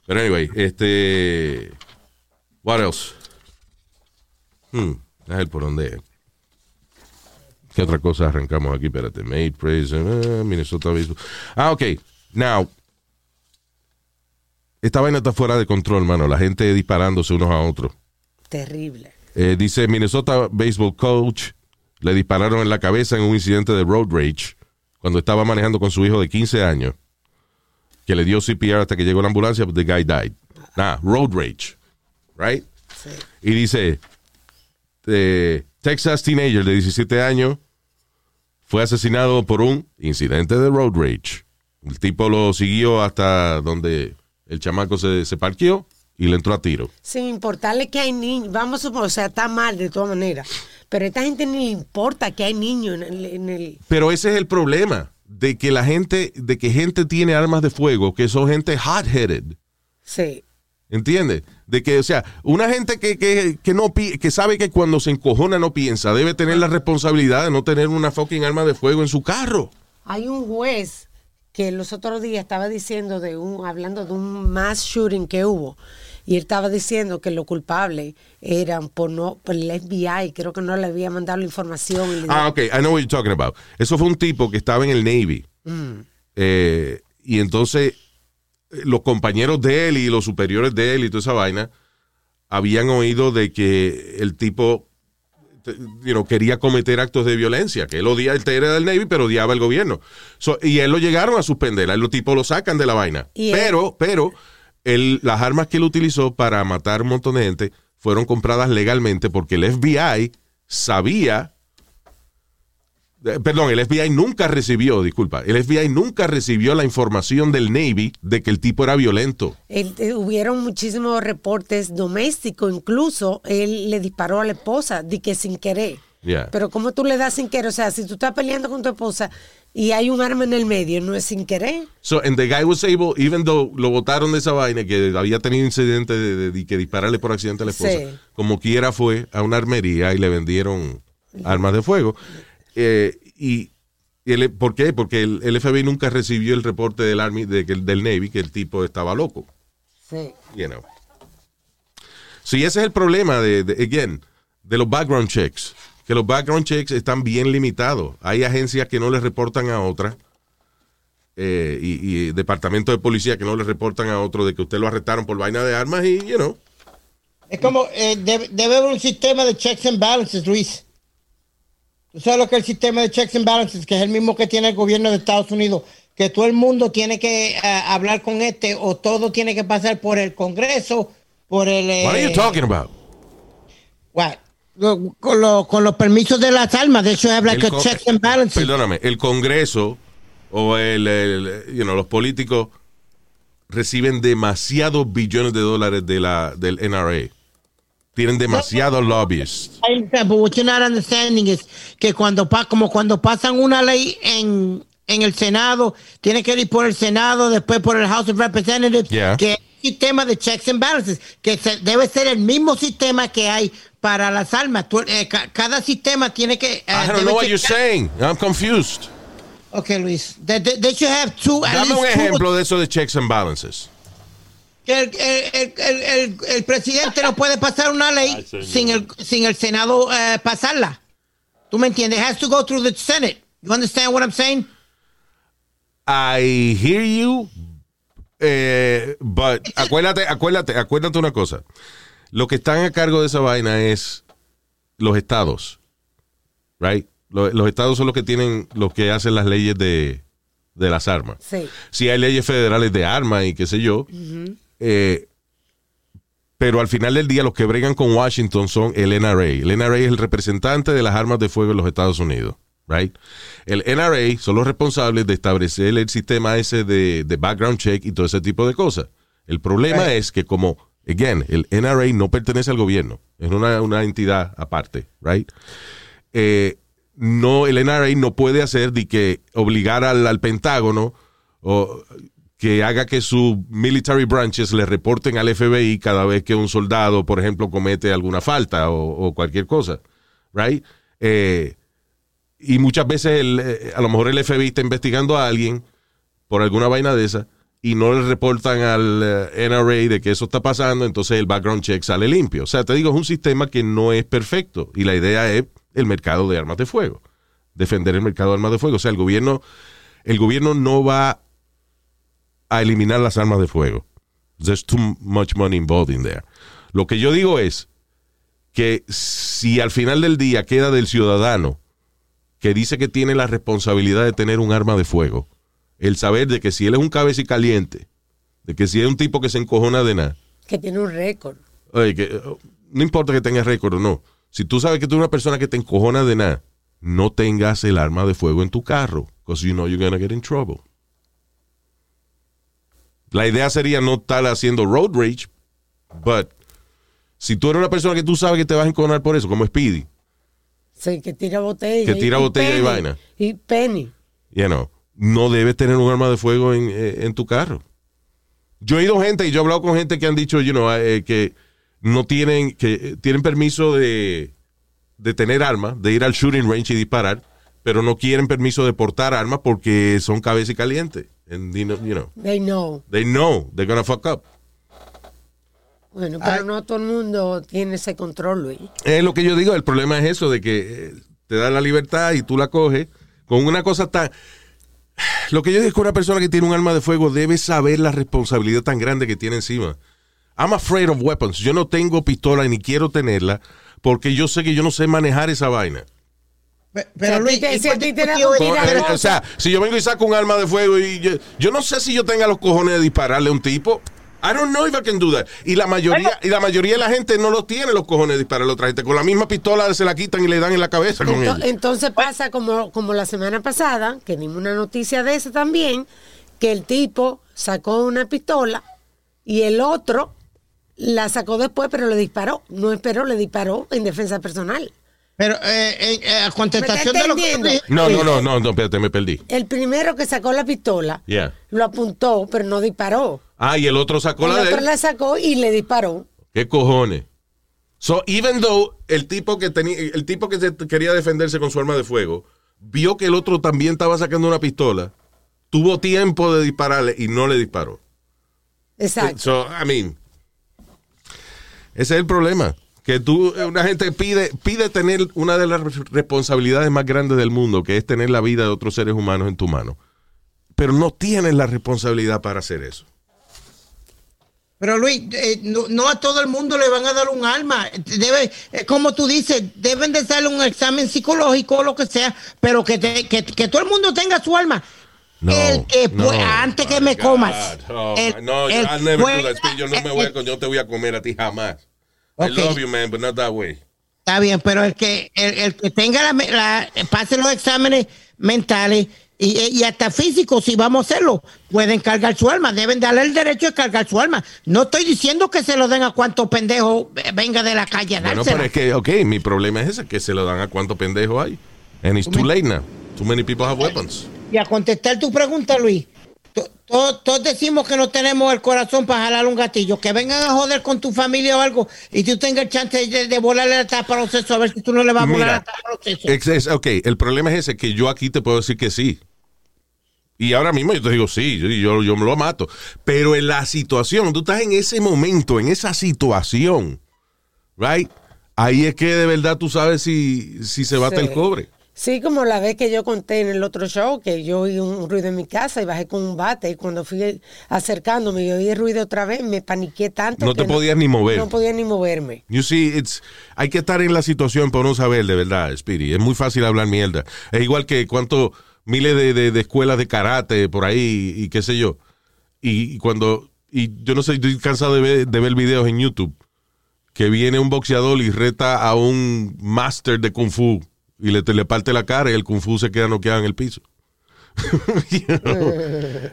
Pero anyway, este, what else? Hmm, a ver por dónde. ¿Qué otra cosa arrancamos aquí? Espérate. Made praise, eh, Minnesota Baseball. Ah, ok. Now, esta vaina está fuera de control, mano. La gente disparándose unos a otros.
Terrible.
Eh, dice Minnesota Baseball Coach le dispararon en la cabeza en un incidente de road rage cuando estaba manejando con su hijo de 15 años que le dio CPR hasta que llegó la ambulancia, but the guy died. Nah, road rage. Right? Y dice, eh, Texas teenager de 17 años fue asesinado por un incidente de road rage. El tipo lo siguió hasta donde el chamaco se, se parqueó y le entró a tiro.
Sin importarle que hay niños, vamos a suponer, o sea, está mal de todas maneras, pero a esta gente ni le importa que hay niños en el... en el-
Pero ese es el problema, de que la gente, de que gente tiene armas de fuego, que son gente hot-headed.
sí.
¿Entiendes? De que, o sea, una gente que, que, que no que sabe que cuando se encojona no piensa, debe tener la responsabilidad de no tener una fucking arma de fuego en su carro.
Hay un juez que los otros días estaba diciendo de un, hablando de un mass shooting que hubo, y él estaba diciendo que los culpables eran por no, por el FBI, creo que no le había mandado la información. y le-
Ah, ok, I know what you're talking about. Eso fue un tipo que estaba en el Navy.
Mm.
Eh, y entonces los compañeros de él y los superiores de él y toda esa vaina habían oído de que el tipo te- you know, quería cometer actos de violencia, que él odiaba, él era del Navy, pero odiaba el gobierno. So, y él lo llegaron a suspender, a él los tipos lo sacan de la vaina.
Y
Pero, pero, él- las armas que él utilizó para matar un montón de gente fueron compradas legalmente porque el FBI sabía Perdón, el FBI nunca recibió, disculpa, el FBI nunca recibió la información del Navy de que el tipo era violento.
Él- eh, hubieron muchísimos reportes domésticos, incluso él le disparó a la esposa, di que sin querer.
Yeah.
Pero como tú le das sin querer, o sea, si tú estás peleando con tu esposa y hay un arma en el medio, no es sin querer.
So, and the guy was able, even though lo botaron de esa vaina, que había tenido incidente de, de- de que dispararle por accidente a la esposa,
Sí.
como quiera fue a una armería y le vendieron armas de fuego. Eh, y, y el- ¿Por qué? Porque el, el FBI nunca recibió el reporte del, Army, de que- del Navy que el tipo estaba loco.
Sí.
you know. Sí, ese es el problema de, de- again, de los background checks. Que los background checks están bien limitados. Hay agencias que no les reportan a otras. eh, y, y departamentos de policía que no les reportan a otro de que usted lo arrestaron por vaina de armas y, you know.
Es como, eh, debe, debe haber un sistema de checks and balances, Luis. ¿Tú sabes lo que el sistema de checks and balances? Que es el mismo que tiene el gobierno de Estados Unidos. Que todo el mundo tiene que eh, hablar con este o todo tiene que pasar por el Congreso, por el... eh,
What are you talking about?
what? Lo- con, lo- con los permisos de las armas. De hecho, habla que checks and balances.
Perdóname, el Congreso o el, el- you know, los políticos reciben demasiados billones de dólares de la, del NRA. Tienen demasiados
understand, but what you're not understanding is que cuando como cuando pasan una ley en, en el Senado, tiene que ir por el Senado, después por el House of Representatives,
Yeah.
que sistema de checks and balances, que se- debe ser el mismo sistema que hay para las armas. Tú- eh, ca- cada sistema tiene que... eh,
I don't know what you're saying. I'm confused.
Okay, Luis. They, they- they should have two,
Dame un
least two-
ejemplo de eso de checks and balances.
El, el- el- el- el- el presidente no puede pasar una ley
Ay,
sin el, sin el Senado eh, pasarla. ¿Tú me entiendes? It has to go through the Senate. You understand what I'm saying?
I hear you, eh, but acuérdate, acuérdate, acuérdate una cosa. Lo que están a cargo de esa vaina es los estados, right? Lo- Los, estados son los que tienen, los que hacen las leyes de, de las armas.
Sí.
Si hay leyes federales de armas y qué sé yo, eh, pero al final del día los que bregan con Washington son el NRA. El NRA es el representante de las armas de fuego en los Estados Unidos. Right? El NRA son los responsables de establecer el sistema ese de, de background check y todo ese tipo de cosas. El problema es que como, again, el NRA no pertenece al gobierno, es una, una entidad aparte, right? Eh, no, el NRA no puede hacer de que obligar al, al Pentágono o que haga que sus military branches le reporten al FBI cada vez que un soldado, por ejemplo, comete alguna falta o, cualquier cosa, right? Eh, y muchas veces eh, a lo mejor el FBI está investigando a alguien por alguna vaina de esa y no le reportan al eh, NRA de que eso está pasando, entonces el background check sale limpio. O sea, te digo, es un sistema que no es perfecto y la idea es el mercado de armas de fuego. defender el mercado de armas de fuego. O sea, el gobierno, el gobierno no va a eliminar las armas de fuego. There's too much money involved in there. Lo que yo digo es que si al final del día queda del ciudadano que dice que tiene la responsabilidad de tener un arma de fuego, el saber de que si él es un cabeza y caliente, de que si es un tipo que se encojona de nada,
Que tiene un récord.
Oye, que, eh, no importa que tengas récord o no. Si tú sabes que tú eres una persona que te encojona de nada, no tengas el arma de fuego en tu carro. Because you know you're gonna get in trouble. La idea sería no estar haciendo road rage, but si tú eres una persona que tú sabes que te vas a encojonar por eso, como Speedy,
Sí, que tira botella.
Que tira botella y vaina.
Y penny.
you know, no debes tener un arma de fuego en, eh, en tu carro. Yo he ido gente y yo he hablado con gente que han dicho, you know, eh, que no tienen, que eh, tienen permiso de, de tener armas, de ir al shooting range y disparar, pero no quieren permiso de portar armas porque son cabeza y caliente. And, you know, you know,
They know.
they know they're gonna fuck up.
Bueno, pero no todo el mundo tiene ese control, Luis.
Es lo que yo digo, el problema es eso, de que eh, te da la libertad y tú la coges con una cosa tan... [SIGHS] Lo que yo digo es que una persona que tiene un arma de fuego debe saber la responsabilidad tan grande que tiene encima. I'm afraid of weapons. Yo no tengo pistola ni quiero tenerla porque yo sé que yo no sé manejar esa vaina.
Pero Luis,
te-
¿y
si a ti te
o sea, si yo vengo y saco un arma de fuego y yo, yo no sé si yo tenga los cojones de dispararle a un tipo. I don't know if I can do that. Y la mayoría, y la mayoría de la gente no los tiene los cojones de dispararle a otra gente. Con la misma pistola se la quitan y le dan en la cabeza con
Ento-
ella.
entonces pasa como, como la semana pasada, que dimos una noticia de eso también, que el tipo sacó una pistola y el otro la sacó después, pero le disparó. No esperó, le disparó en defensa personal.
Pero eh, eh, a contestación
¿Me
de lo que
No, no, no, no, no, espérate, me perdí.
El primero que sacó la pistola
Yeah.
lo apuntó, pero no disparó.
Ah, y el otro sacó
El
la de
otro
él.
la sacó y le disparó.
¿Qué cojones? So, even though el tipo que tenía, el tipo que se- quería defenderse con su arma de fuego, vio que el otro también estaba sacando una pistola, tuvo tiempo de dispararle y no le disparó.
Exacto.
So, I mean, ese es el problema. Que tú, una gente pide, pide tener una de las responsabilidades más grandes del mundo, que es tener la vida de otros seres humanos en tu mano. Pero no tienes la responsabilidad para hacer eso.
Pero Luis, eh, no, no a todo el mundo le van a dar un arma. Debe, eh, como tú dices, deben de hacerle un examen psicológico o lo que sea, pero que, te- que, que todo el mundo tenga su arma.
No,
el que
no,
antes que me
God.
comas.
Oh,
El-
no,
el.
Speedy. Yo no me voy a, yo te voy a comer a ti jamás. I love you, man, but not that way.
Está bien, pero el que, el, el que tenga la, la- pase los exámenes mentales y, y hasta físicos, si vamos a hacerlo, pueden cargar su arma, deben darle el derecho de cargar su arma. No estoy diciendo que se lo den a cuanto pendejo venga de la calle a
Bueno, pero es que, ok, mi problema es ese, que se lo dan a cuánto pendejo hay. And it's too late now. Too many people have weapons.
Y a contestar tu pregunta, Luis, to- to- todos decimos que no tenemos el corazón para jalar un gatillo. Que vengan a joder con tu familia o algo y tú tengas el chance de, de volarle la tapa a los sesos a ver si tú no le vas a volar
Mira,
la tapa a los sesos.
es- ok, el problema es ese, que yo aquí te puedo decir que sí. Y ahora mismo yo te digo, sí, yo, yo, yo me lo mato. Pero en la situación, tú estás en ese momento, en esa situación, right? Ahí es que de verdad tú sabes si, si se bate
Sí.
el cobre.
Sí, como la vez que yo conté en el otro show, que yo oí un ruido en mi casa y bajé con un bate y cuando fui acercándome y oí el ruido otra vez, me paniqué tanto.
No
que
te podías ni mover.
No podía ni moverme.
You see, it's, hay que estar en la situación para no saber, de verdad, Speedy. Es muy fácil hablar mierda. Es igual que cuánto miles de, de- de escuelas de karate por ahí y qué sé yo. Y, y cuando, y yo no sé, estoy cansado de ver, de ver videos en YouTube que viene un boxeador y reta a un master de kung fu y le, te- le parte la cara y el kung fu se queda noqueado en el piso. You know?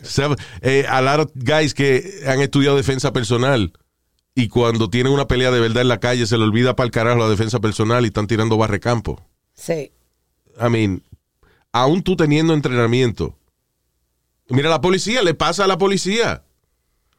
So, eh, a lot of guys que han estudiado defensa personal y cuando tienen una pelea de verdad en la calle se le olvida para el carajo la defensa personal y están tirando barrecampo.
Sí.
I mean, aún tú teniendo entrenamiento. Mira, la policía, le pasa a la policía.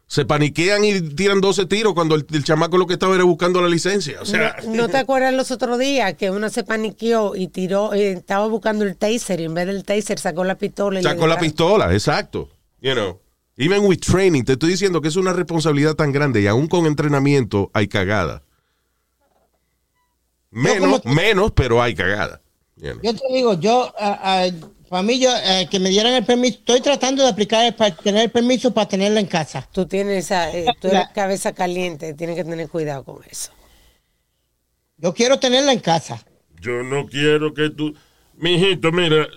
Se paniquean y tiran 12 tiros cuando el, el chamaco lo que estaba era buscando la licencia. O sea,
no, ¿no te acuerdas los otros días que uno se paniqueó y tiró, eh, estaba buscando el taser y en vez del taser sacó la pistola y
sacó la pistola, exacto. You know, even with training, te estoy diciendo que es una responsabilidad tan grande y aún con entrenamiento hay cagada. Menos, menos, pero hay cagada. You know.
Yo te digo, yo, ah, ah, para mí, yo, eh, que me dieran el permiso, estoy tratando de aplicar para tener el permiso para tenerla en casa.
Tú tienes esa, eh, tú eres cabeza caliente, tienes que tener cuidado con eso.
Yo quiero tenerla en casa.
Yo no quiero que tú. Mijito, mira,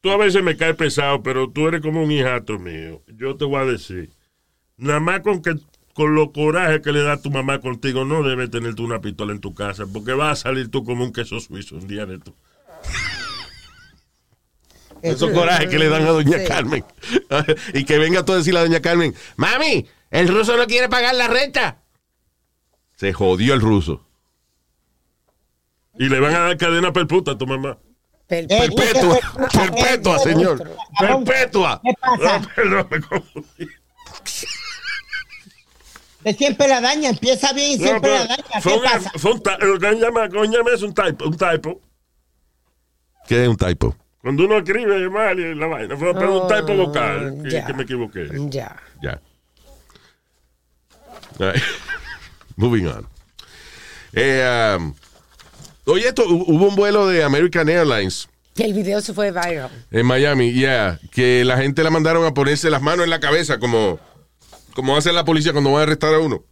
tú a veces me caes pesado, pero tú eres como un hijato mío. Yo te voy a decir. Nada más con que con los corajes que le da tu mamá contigo, no debes tener tú una pistola en tu casa, porque vas a salir tú como un queso suizo un día de esto.
Esos corajes que le dan a Doña
Sí.
Carmen. [LAUGHS] y que venga tú a decirle a Doña Carmen, mami, el ruso no quiere pagar la renta. Se jodió el ruso.
Y le van a dar cadena perputa a tu mamá.
Per-
Eh,
Perpetua,
eh,
perpetua,
eh,
señor. Perpetua.
¿Qué pasa?
No, perdón, me confundí.
Siempre la daña, empieza bien y siempre la daña.
fue
¿Qué
un,
pasa?
fue un, ta- lo que llama, ¿cómo llama eso? Typo. Un typo.
¿Qué es un typo?
Cuando uno escribe mal y la vaina, fue pero un typo vocal, que,
Oh, ya.
que me equivoqué.
Ya.
Ya. Right. [LAUGHS] Moving on. Eh, um, oye, esto, hu- hubo un vuelo de American Airlines
Que el video se fue viral.
en Miami, yeah, que la gente la mandaron a ponerse las manos en la cabeza como, como hace la policía cuando va a arrestar a uno.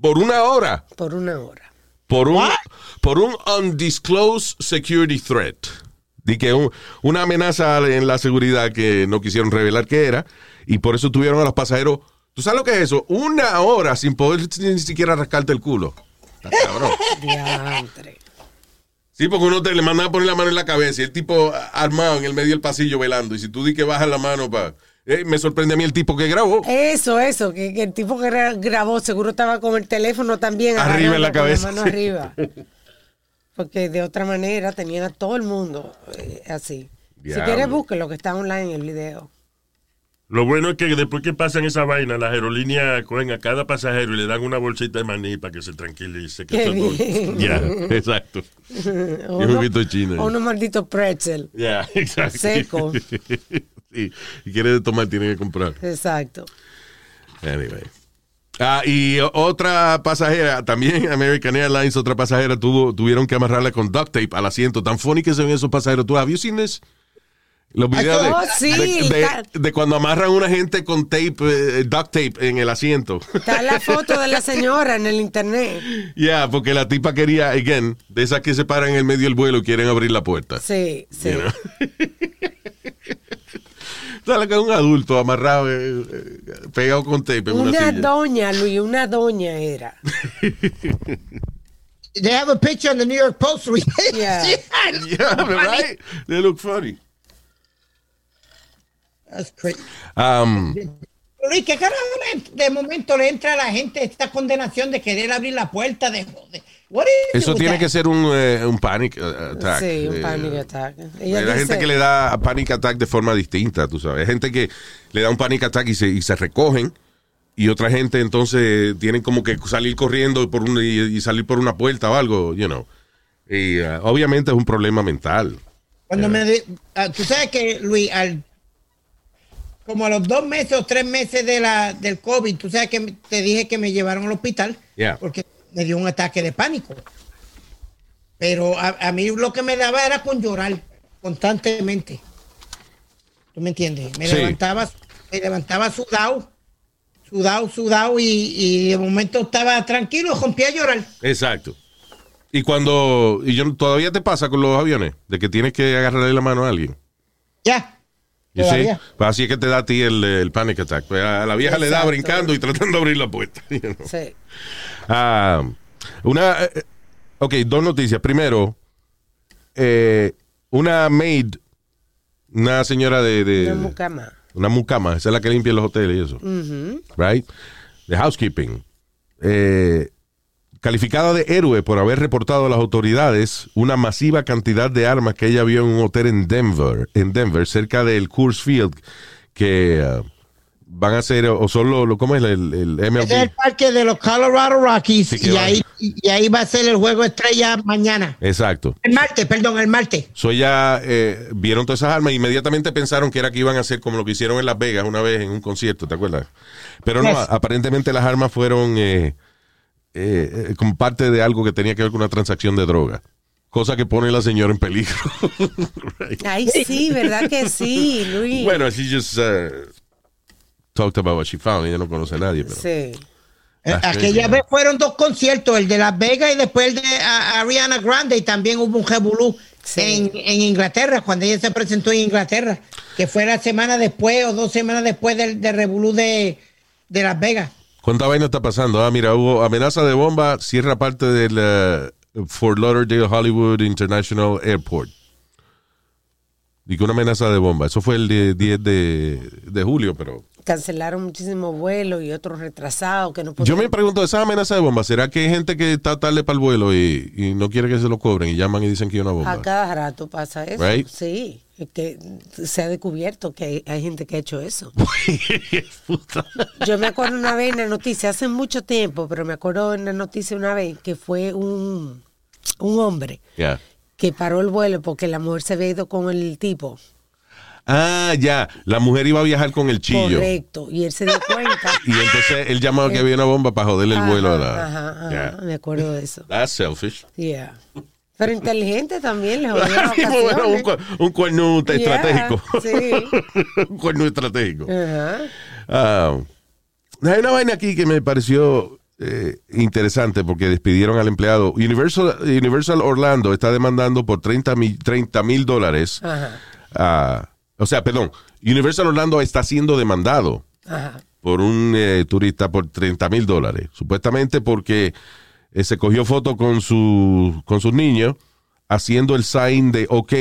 Por una hora.
Por una hora.
Por un, por un undisclosed security threat. Di que un- una amenaza en la seguridad que no quisieron revelar qué era. Y por eso tuvieron a los pasajeros. ¿Tú sabes lo que es eso? Una hora sin poder ni siquiera rascarte el culo. Está cabrón. [LAUGHS]
Diantre.
Sí, porque uno te le manda a poner la mano en la cabeza y el tipo armado en el medio del pasillo velando. Y si tú di que bajas la mano para. me sorprende a mí el tipo que grabó.
Eso, eso, que, que el tipo que gra- grabó seguro estaba con el teléfono también.
Arriba en la
con
cabeza.
mano arriba. [LAUGHS] Porque de otra manera tenían a todo el mundo eh, así. Si quieres, busque lo que está online en el video.
Lo bueno es que después que pasan esa vaina, las aerolíneas cogen a cada pasajero y le dan una bolsita de maní para que se tranquilice. Que eso.
Ya, [LAUGHS] exacto.
O uno- o unos malditos pretzel.
Ya, [LAUGHS] exacto.
Seco. [LAUGHS]
sí. Y quiere tomar, tiene que comprar.
Exacto.
Anyway. Ah, y otra pasajera, también [LAUGHS] American Airlines, otra pasajera tuvo, tuvieron que amarrarla con duct tape al asiento. Tan funny que se ven esos pasajeros. ¿Tú you seen this? Los videos de,
Oh, sí,
de, de-
está-
de cuando amarran a una gente con tape, eh, duct tape en el asiento.
Está la foto de la [LAUGHS] señora en el internet.
Ya, porque la tipa quería, again, de esas que se paran en el medio del vuelo y quieren abrir la puerta.
Sí, sí.
You know? [LAUGHS] Sale que es un adulto amarrado, eh, eh, pegado con tape en una,
Una
silla.
doña, Luis, una doña era. [LAUGHS]
They have a picture in the New York Post. [LAUGHS]
Yeah.
Yeah, right? They look funny.
That's crazy.
Um,
Luis, ¿qué carajo de momento le entra a la gente esta condenación de querer abrir la puerta de joder? What is
eso tiene
that?
que ser un, eh, un panic attack.
Sí, un
Eh,
panic attack.
Hay
Ella
la
dice-
gente que le da panic attack de forma distinta, tú sabes. Hay gente que le da un panic attack y se, y se recogen. Y otra gente entonces tienen como que salir corriendo por un, y, y salir por una puerta o algo, you know. Y eh, obviamente es un problema mental.
Cuando me di- ah, tú sabes que Luis, al como a los dos meses o tres meses de la, del COVID, tú sabes que te dije que me llevaron al hospital
Yeah.
porque me dio un ataque de pánico. Pero a, a mí lo que me daba era con llorar constantemente. ¿Tú me entiendes? Me
Sí.
levantaba, me levantaba sudado, sudado, sudado y, y de momento estaba tranquilo, rompía a llorar.
Exacto. Y cuando, y yo, todavía te pasa con los aviones, de que tienes que agarrarle la mano a alguien.
Ya.
You see?
Todavía.
Pues así es que te da a ti el, el panic attack. Pues a la vieja le da brincando y tratando de abrir la puerta. [LAUGHS] you know.
Sí.
Ah, una, eh, ok, dos noticias. Primero, eh, una maid, una señora de, de-
Una mucama.
una mucama, esa es la que limpia los hoteles y eso, right? De housekeeping. Eh, calificada de héroe por haber reportado a las autoridades una masiva cantidad de armas que ella vio en un hotel en Denver, en Denver, cerca del Coors Field, que ah, van a ser, o solo, lo, ¿cómo es el, el MLB?
Es el parque de los Colorado Rockies
Sí,
y ahí, y ahí va a ser el juego estrella mañana.
Exacto.
El martes, perdón, el martes.
So ya eh, vieron todas esas armas e inmediatamente pensaron que era que iban a hacer como lo que hicieron en Las Vegas una vez en un concierto, ¿te acuerdas? Pero no,
Yes.
aparentemente las armas fueron eh, eh, eh, como parte de algo que tenía que ver con una transacción de droga. cosa que pone a la señora en peligro. [LAUGHS] Right.
Ay, sí, ¿verdad que sí, Luis?
Bueno, she just uh, talked about what she found. Ella no conoce a nadie, pero.
Sí.
Eh, Aquella vez fueron dos conciertos, el de Las Vegas y después el de a- Ariana Grande, y también hubo un revolú
Sí.
en, en Inglaterra, cuando ella se presentó en Inglaterra, que fue la semana después o dos semanas después del, del revolú de, de Las Vegas.
¿Cuánta vaina está pasando? Ah, mira, hubo amenaza de bomba, cierra parte del uh, Fort Lauderdale Hollywood International Airport. Y una amenaza de bomba. Eso fue el de- 10 de, de julio, pero.
Cancelaron muchísimos vuelos y otros retrasados que no
Yo
podían.
me pregunto, esa amenaza de bomba, ¿será que hay gente que está tarde para el vuelo y, y no quiere que se lo cobren y llaman y dicen que hay una bomba?
A cada rato pasa eso.
Right.
Sí, que se ha descubierto que hay, hay gente que ha hecho eso. [LAUGHS]
Puta.
Yo me acuerdo una vez en la noticia, hace mucho tiempo, pero me acuerdo en la noticia una vez que fue un, un hombre que paró el vuelo porque la mujer se había ido con el tipo.
Ah, ya. La mujer iba a viajar con el chillo.
Correcto. Y él se dio cuenta. [LAUGHS]
Y entonces él llamó que había una bomba para joderle el
Ajá,
vuelo a la.
Ajá, ajá. Me acuerdo de eso.
That's selfish.
Yeah. Pero inteligente también, le [LAUGHS]
bueno, un, cu- un cuerno
Yeah,
estratégico.
sí. [LAUGHS]
un cuerno estratégico.
Ajá.
Ah, hay una vaina aquí que me pareció eh, interesante porque despidieron al empleado. Universal, Universal Orlando está demandando por 30 mil dólares. A- o sea, perdón, Universal Orlando está siendo demandado
Ajá.
por un eh, turista por 30 mil dólares. Supuestamente porque eh, se cogió foto con, su, con sus niños haciendo el sign de OK,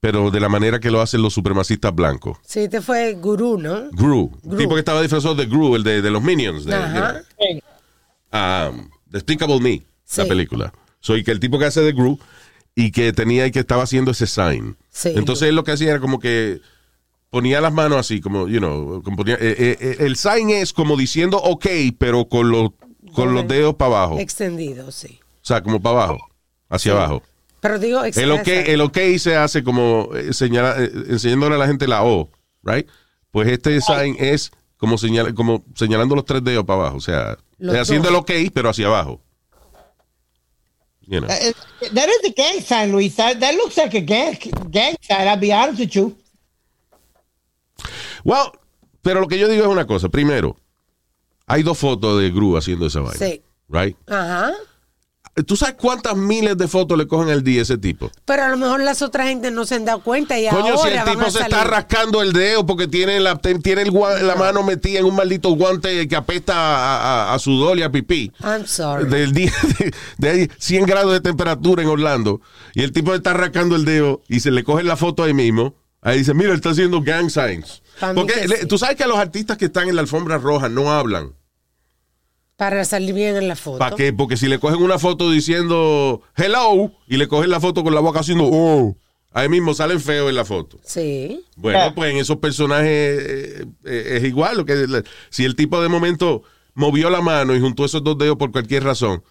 pero de la manera que lo hacen los supremacistas blancos.
Sí, este fue Gurú, ¿no?
Gru, el
Gru.
tipo que estaba disfrazado de Gru, el de, de los Minions, de,
Ajá.
de- um, Despicable Me, la
Sí.
película. Soy que el tipo que hace de Gru y que tenía y que estaba haciendo ese sign.
Sí.
Entonces él lo que hacía era como que ponía las manos así, como, you know, como ponía- eh, eh, eh, el sign es como diciendo OK, pero con los, con los dedos para abajo.
Extendido, sí.
O sea, como para abajo, hacia abajo.
Pero digo,
El OK, el OK se hace como eh, señala- eh, enseñándole a la gente la O, right? Pues este sign es como, señala, como señalando los tres dedos para abajo, o sea,
Los
haciendo
dos.
el OK, pero hacia abajo. You know.
Uh, that is a gang sign, Luis. That, that looks like a gang, gang sign, I'll be honest with you.
Well, pero lo que yo digo es una cosa. Primero, hay dos fotos de Gru haciendo esa vaina.
Sí.
Right?
Ajá.
¿Tú sabes cuántas miles de fotos le cogen al día a ese tipo?
Pero a lo mejor las otras gente no se han dado cuenta y
Coño,
ahora
si el
van
tipo
a
se
salir.
está rascando el dedo porque tiene la, tiene el la mano metida en un maldito guante que apesta a, a- a sudor y a pipí.
I'm sorry.
Del día de, de ahí 100 grados de temperatura en Orlando y el tipo está rascando el dedo y se le coge la foto ahí mismo. Ahí dice, mira, está haciendo gang signs. Porque
que
le-
sí.
tú sabes que a los artistas que están en la alfombra roja no hablan.
Para salir bien en la foto.
¿Para qué? Porque si le cogen una foto diciendo hello y le cogen la foto con la boca haciendo oh, ahí mismo salen feos en la foto.
Sí.
Bueno, pues en esos personajes eh, eh, es igual. Lo que, si el tipo de momento movió la mano y juntó esos dos dedos por cualquier razón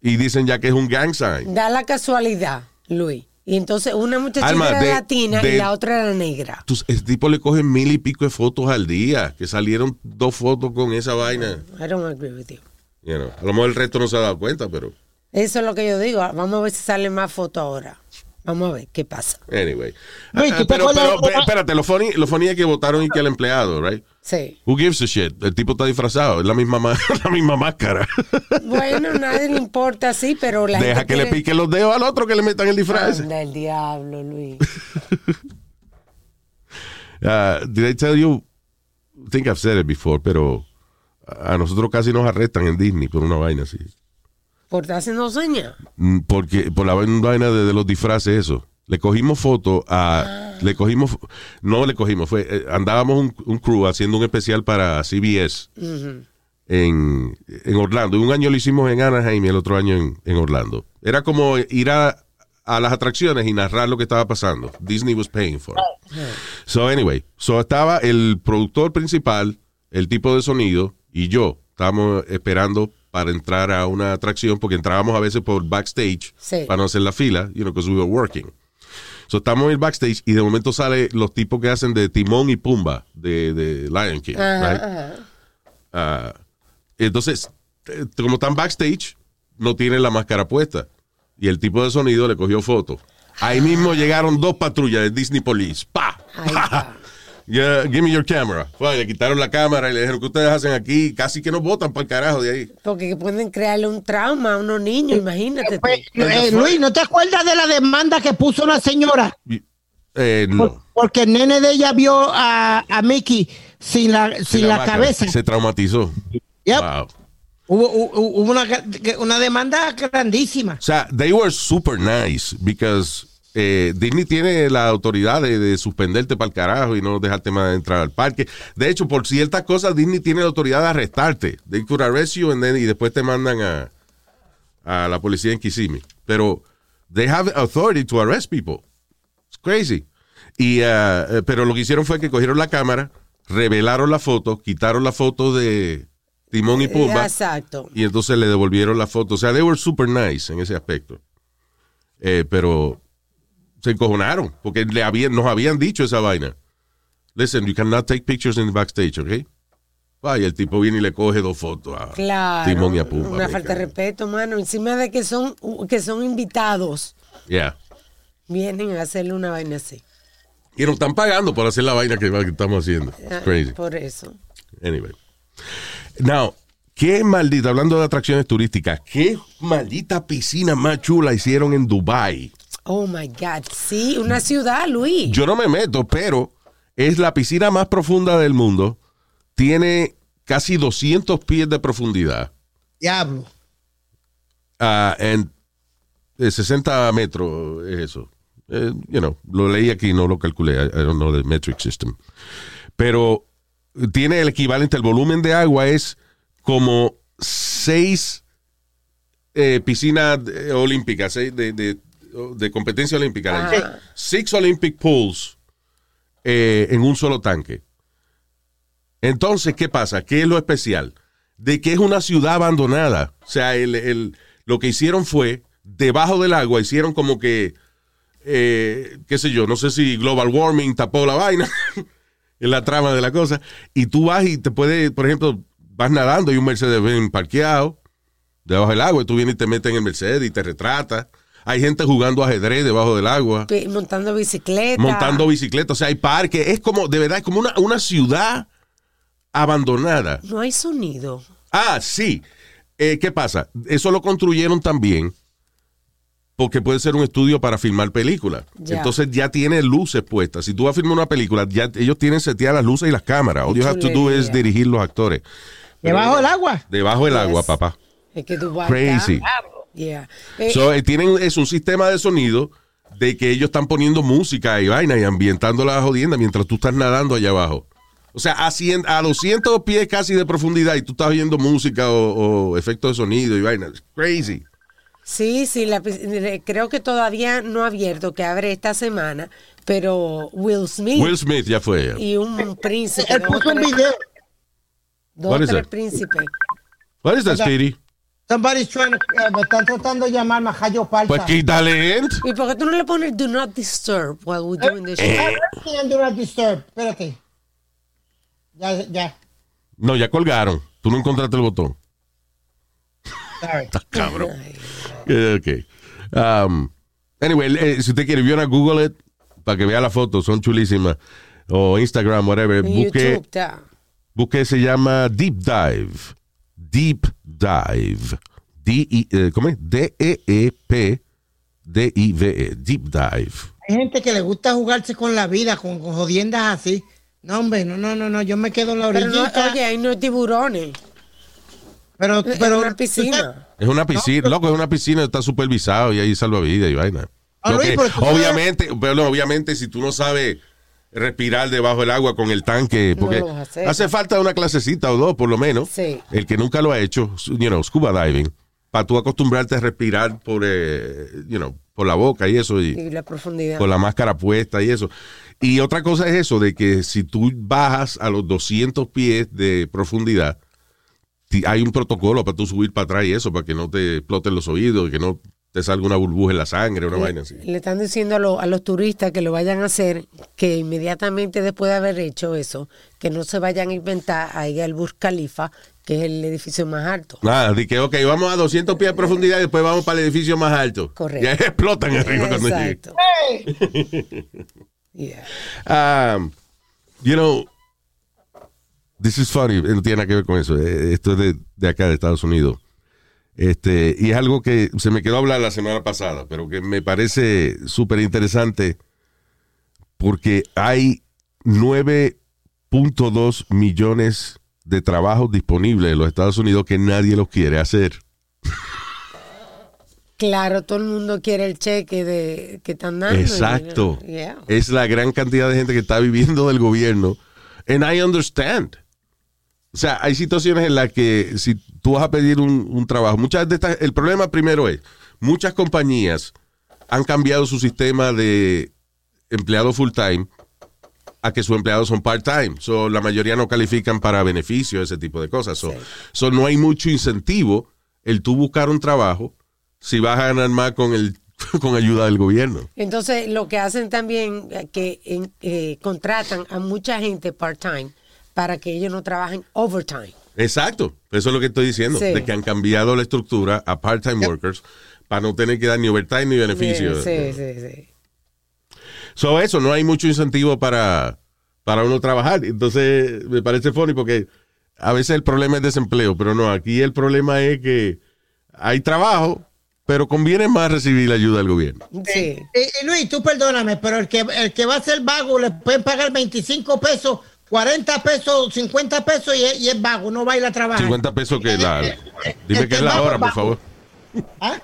y dicen ya que es un gang sign.
Da la casualidad, Luis. Y entonces una muchachita
Alma,
era
de-
latina
de-
y la otra era negra.
Entonces, el tipo le coge mil y pico de fotos al día, que salieron dos fotos con esa vaina.
I don't agree with you.
You know, A lo mejor el resto no se ha dado cuenta, pero
Eso es lo que yo digo. Vamos a ver si salen más fotos ahora. Vamos a ver qué pasa.
anyway.
Luis,
Ah,
¿tú te
pero, pero,
de-
espérate, lo funny, lo funny es que votaron y que el empleado, right?
Sí.
Who gives a shit? El tipo está disfrazado, es la misma, ma- [LAUGHS] la misma máscara.
Bueno, [LAUGHS] nadie le importa, sí, pero la
Deja que le piquen los dedos al otro que le metan el disfraz.
Anda el diablo, Luis.
Uh, [LAUGHS] did I tell you? I think I've said it before, pero a nosotros casi nos arrestan en Disney por una vaina así.
Por estar haciendo señas.
Mm, Porque por la vaina de, de los disfraces, eso. Le cogimos foto a. Le cogimos. No le cogimos, fue. eh, andábamos un, un crew haciendo un especial para CBS en, en Orlando. Y un año lo hicimos en Anaheim y el otro año en, en Orlando. Era como ir a, a las atracciones y narrar lo que estaba pasando. Disney was paying for it. So, anyway, so estaba el productor principal, el tipo de sonido y yo. Estábamos esperando para entrar a una atracción porque entrábamos a veces por backstage
Sí.
para no hacer la fila, you know, because we were working. So, estamos en el backstage y de momento sale los tipos que hacen de Timón y Pumba de, de Lion King,
Ajá,
right?
ajá.
Ah, entonces, eh, como están backstage, no tienen la máscara puesta. y el tipo de sonido le cogió foto. Ahí mismo llegaron dos patrullas de Disney Police. ¡Pa! [LAUGHS] Yeah, give me your camera. Fue, le quitaron la cámara y le dijeron que ustedes hacen aquí. Casi que nos botan para el carajo de ahí.
Porque pueden crearle un trauma a unos niños, imagínate.
Pues, eh, Luis, ¿no te acuerdas de la demanda que puso una señora?
Eh,
Por-
no.
porque el nene de ella vio a, a Mickey sin la, sin la, cabeza.
Se traumatizó.
Yep.
Wow.
Hubo, hubo- hubo una, una demanda grandísima.
O sea, they were super nice because eh, Disney tiene la autoridad de, de suspenderte para el carajo y no dejarte más entrar al parque. De hecho, por ciertas cosas, Disney tiene la autoridad de arrestarte. They could arrest you and then- y después te mandan a, a la policía en Kissimmee. Pero they have authority to arrest people. It's crazy. Y, ah, eh, pero lo que hicieron fue que cogieron la cámara, revelaron la foto, quitaron la foto de Timón y Pumba.
Exacto.
Y entonces le devolvieron la foto. O sea, they were super nice en ese aspecto. Eh, pero se encojonaron porque le habían, nos habían dicho esa vaina. Listen, you cannot take pictures in the backstage, ¿ok? Y el tipo viene y le coge dos fotos a
Claro.
Timón y a Pumba.
Una falta de respeto, mano. Encima de que son, que son invitados,
Yeah.
vienen a hacerle una vaina así.
Y nos están pagando por hacer la vaina que, que estamos haciendo.
Ah,
It's crazy.
Por eso.
Anyway. Now, qué maldita, hablando de atracciones turísticas, qué maldita piscina más chula hicieron en Dubai.
Oh my God. Sí, una ciudad, Luis.
Yo no me meto, pero es la piscina más profunda del mundo. Tiene casi 200 pies de profundidad.
Diablo.
Ah, en eh, 60 metros es eso. Eh, you know, lo leí aquí, no lo calculé. I, I don't know the metric system. Pero tiene el equivalente, el volumen de agua es como seis eh, piscinas eh, olímpicas, seis de, de- de competencia olímpica. Six Olympic pools eh, en un solo tanque. Entonces, ¿qué pasa? ¿Qué es lo especial? De que es una ciudad abandonada. O sea, el, el- lo que hicieron fue, debajo del agua, hicieron como que, eh, qué sé yo, no sé si global warming tapó la vaina en [LAUGHS] la trama de la cosa. Y tú vas y te puedes, por ejemplo, vas nadando y un Mercedes-Benz parqueado debajo del agua y tú vienes y te metes en el Mercedes y te retratas. Hay gente jugando ajedrez debajo del agua
Montando bicicleta.
montando bicicleta, o sea, hay parques, es como, de verdad, es como una, una ciudad abandonada.
No hay sonido.
Ah, sí. Eh, ¿Qué pasa? Eso lo construyeron también porque puede ser un estudio para filmar películas.
Ya.
Entonces ya tiene luces puestas. Si tú vas a filmar una película, ya ellos tienen seteadas las luces y las cámaras. All you have to do es dirigir los actores. Pero-
Debajo del agua.
Debajo del
Yes.
agua, papá.
Es que Dubái
Crazy.
está- Yeah. Eh,
So, eh, tienen es un sistema de sonido de que ellos están poniendo música y vaina y ambientando la jodienda mientras tú estás nadando allá abajo. O sea, a, 100 a 200 pies casi de profundidad y tú estás oyendo música o, o efectos de sonido y vaina. It's crazy.
Sí, sí, la eh, creo que todavía no ha abierto, que abre esta semana, pero Will Smith
Will Smith ya fue.
y un príncipe.
Él
dos
puso un
tres-
video.
Dos tres príncipes.
What is that, Speedy?
Somebody's trying to, eh, me están tratando de llamar Majayo Palta.
Pues quítale.
¿Y por qué tú no le pones Do Not Disturb while we're doing the show?
Eh, eh, do not disturb. Espérate. Ya, ya.
No, ya colgaron. Tú no encontraste el botón.
Sorry.
Cabrón. Eh, ok. Um, anyway, eh, si usted quiere, vio a Google it para que vea la foto, son chulísimas. O Instagram, whatever. Busque,
YouTube
busque, se llama Deep Dive. Deep Dive. D -I, eh, ¿Cómo es? D-E-E-P. D-I-V-E. Deep Dive.
Hay gente que le gusta jugarse con la vida, con, con jodiendas así. No, hombre, no, no, no, no. Yo me quedo en la
Pero no, oye, ahí no hay tiburones.
pero,
Es
pero
una piscina.
Es una piscina, loco, es una piscina, está supervisado y ahí salvavidas y vaina.
Ah, Luis,
que- obviamente, pero obviamente, si tú no sabes respirar debajo del agua con el tanque, porque hace falta una clasecita o dos, por lo menos.
Sí.
El que nunca lo ha hecho, you know, scuba diving, para tú acostumbrarte a respirar por, eh, you know, por la boca y eso. Y,
Y la profundidad.
con la máscara puesta y eso. Y otra cosa es eso, de que si tú bajas a los 200 pies de profundidad, hay un protocolo para tú subir para atrás y eso, para que no te exploten los oídos, que no te salga una burbuja en la sangre, una vaina así.
Le están diciendo a, lo- a los turistas que lo vayan a hacer, que inmediatamente después de haber hecho eso, que no se vayan a inventar a ir al Burj Khalifa, que es el edificio más alto.
Nada, di que, ok, vamos a 200 pies de profundidad y después vamos para el edificio más alto.
Correcto.
Y ahí [LAUGHS] explotan arriba cuando.
Exacto. [LAUGHS] Yeah.
Um, you know, this is funny, no tiene nada que ver con eso. eh, Esto es de, de acá, de Estados Unidos. Este, y es algo que se me quedó hablar la semana pasada, pero que me parece súper interesante porque hay 9.2 millones de trabajos disponibles en los Estados Unidos que nadie los quiere hacer.
Claro, todo el mundo quiere el cheque de que están dando.
Exacto.
Yeah.
Es la gran cantidad de gente que está viviendo del gobierno. And I understand. O sea, hay situaciones en las que si tú vas a pedir un, un trabajo, muchas de estas, el problema primero es, muchas compañías han cambiado su sistema de empleado full time a que sus empleados son part time. So, la mayoría no califican para beneficios, ese tipo de cosas. So,
Sí.
so, no hay mucho incentivo el tú buscar un trabajo si vas a ganar más con el [LAUGHS] con ayuda del gobierno.
Entonces, lo que hacen también, eh, que eh, contratan a mucha gente part-time para que ellos no trabajen overtime.
Exacto, eso es lo que estoy diciendo,
Sí.
de que han cambiado la estructura a part-time workers para no tener que dar ni overtime ni beneficios.
Sí, sí, sí.
So, eso, no hay mucho incentivo para, para uno trabajar. Entonces, me parece funny porque a veces el problema es desempleo, pero no, aquí el problema es que hay trabajo, pero conviene más recibir la ayuda del gobierno.
Sí.
Y, y Luis, tú perdóname, pero el que, el que va a ser vago le pueden pagar 25 pesos, 40 pesos, 50 pesos y es, y es vago, no va a ir a trabajar.
50 pesos que la... Dime que es la hora, por favor.
¿Ah?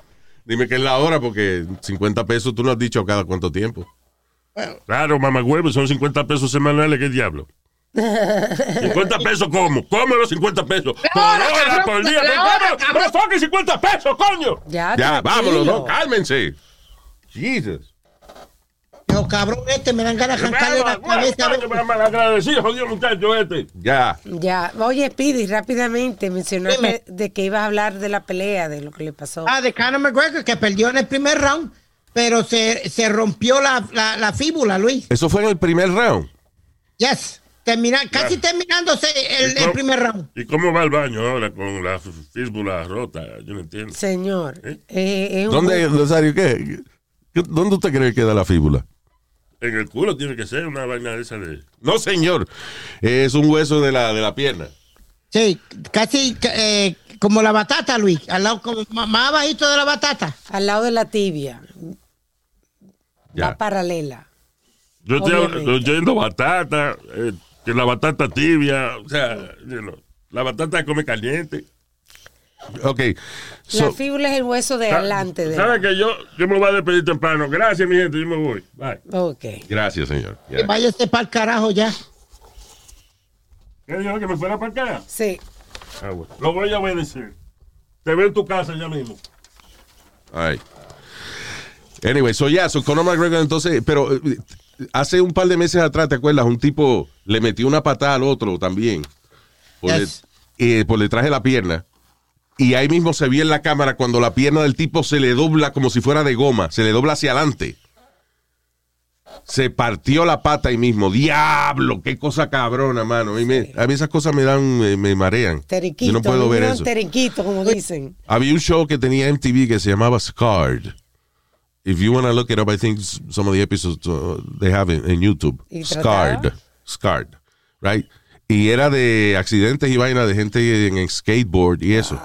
Dime que es la hora porque 50 pesos tú no has dicho cada cuánto tiempo.
Claro, mamá huevo, son 50 pesos semanales, ¿qué diablo? [LAUGHS] 50 pesos, ¿cómo? ¿Cómo los 50 pesos? Por
hora,
por día, por
hora,
¿cómo?
cabrón.
¡No fucking 50 pesos, coño!
Ya,
Ya, vámonos, no, cálmense. Jesus.
Pero cabrón, este me dan ganas de arrancarle la cabeza.
agradecido, jodido muchacho este.
Ya.
Ya. Oye, Speedy, rápidamente mencionaste
Dime.
de que ibas a hablar de la pelea, de lo que le pasó.
Ah, de Conor McGregor, que perdió en el primer round, pero se, se rompió la, la, la fíbula, Luis.
Eso fue en el primer round.
Yes. Termina, casi terminándose el, el primer round.
¿Y cómo va el baño ahora con la fístula rota? Yo no entiendo.
Señor.
¿Eh?
eh,
¿Dónde, Rosario, qué? ¿Qué- ¿Dónde usted cree que da la fíbula?
En el culo tiene que ser una vaina de esa de...
No, señor. Es un hueso de la, de la pierna.
Sí, casi eh, como la batata, Luis. Al lado, como más abajito de la batata.
al lado de la tibia.
Ya.
Va paralela.
Yo estoy oyendo batata, eh, que la batata tibia, o sea, you know, la batata come caliente.
Ok.
La fíbula es el hueso de adelante. De
¿Sabes que yo, yo me voy a despedir temprano? Gracias, mi gente, yo me voy. Bye.
Ok.
gracias, señor.
Que váyase para el carajo ya.
¿Qué dijo que me fuera para acá?
Sí.
Ah, bueno. Lo voy a obedecer. Te veo en tu casa ya mismo.
Right. Anyway, so ya, so Conor McGregor entonces, pero eh, hace un par de meses atrás, ¿te acuerdas? Un tipo le metió una patada al otro también. Por,
Yes.
le- eh, por detrás de la pierna. Y ahí mismo se vio en la cámara cuando la pierna del tipo se le dobla como si fuera de goma, se le dobla hacia adelante. Se partió la pata ahí mismo. ¡Diablo! ¡Qué cosa cabrona, mano! A mí, me- a mí esas cosas me dan, me, me marean. Yo no puedo ver eso.
Teriquito, como dicen.
Había un show que tenía MTV que se llamaba Scarred. If you want to look it up, I think some of the episodes uh, they have in, in YouTube. Scarred. Scarred. Right? Y era de accidentes y vaina de gente en, en skateboard y eso.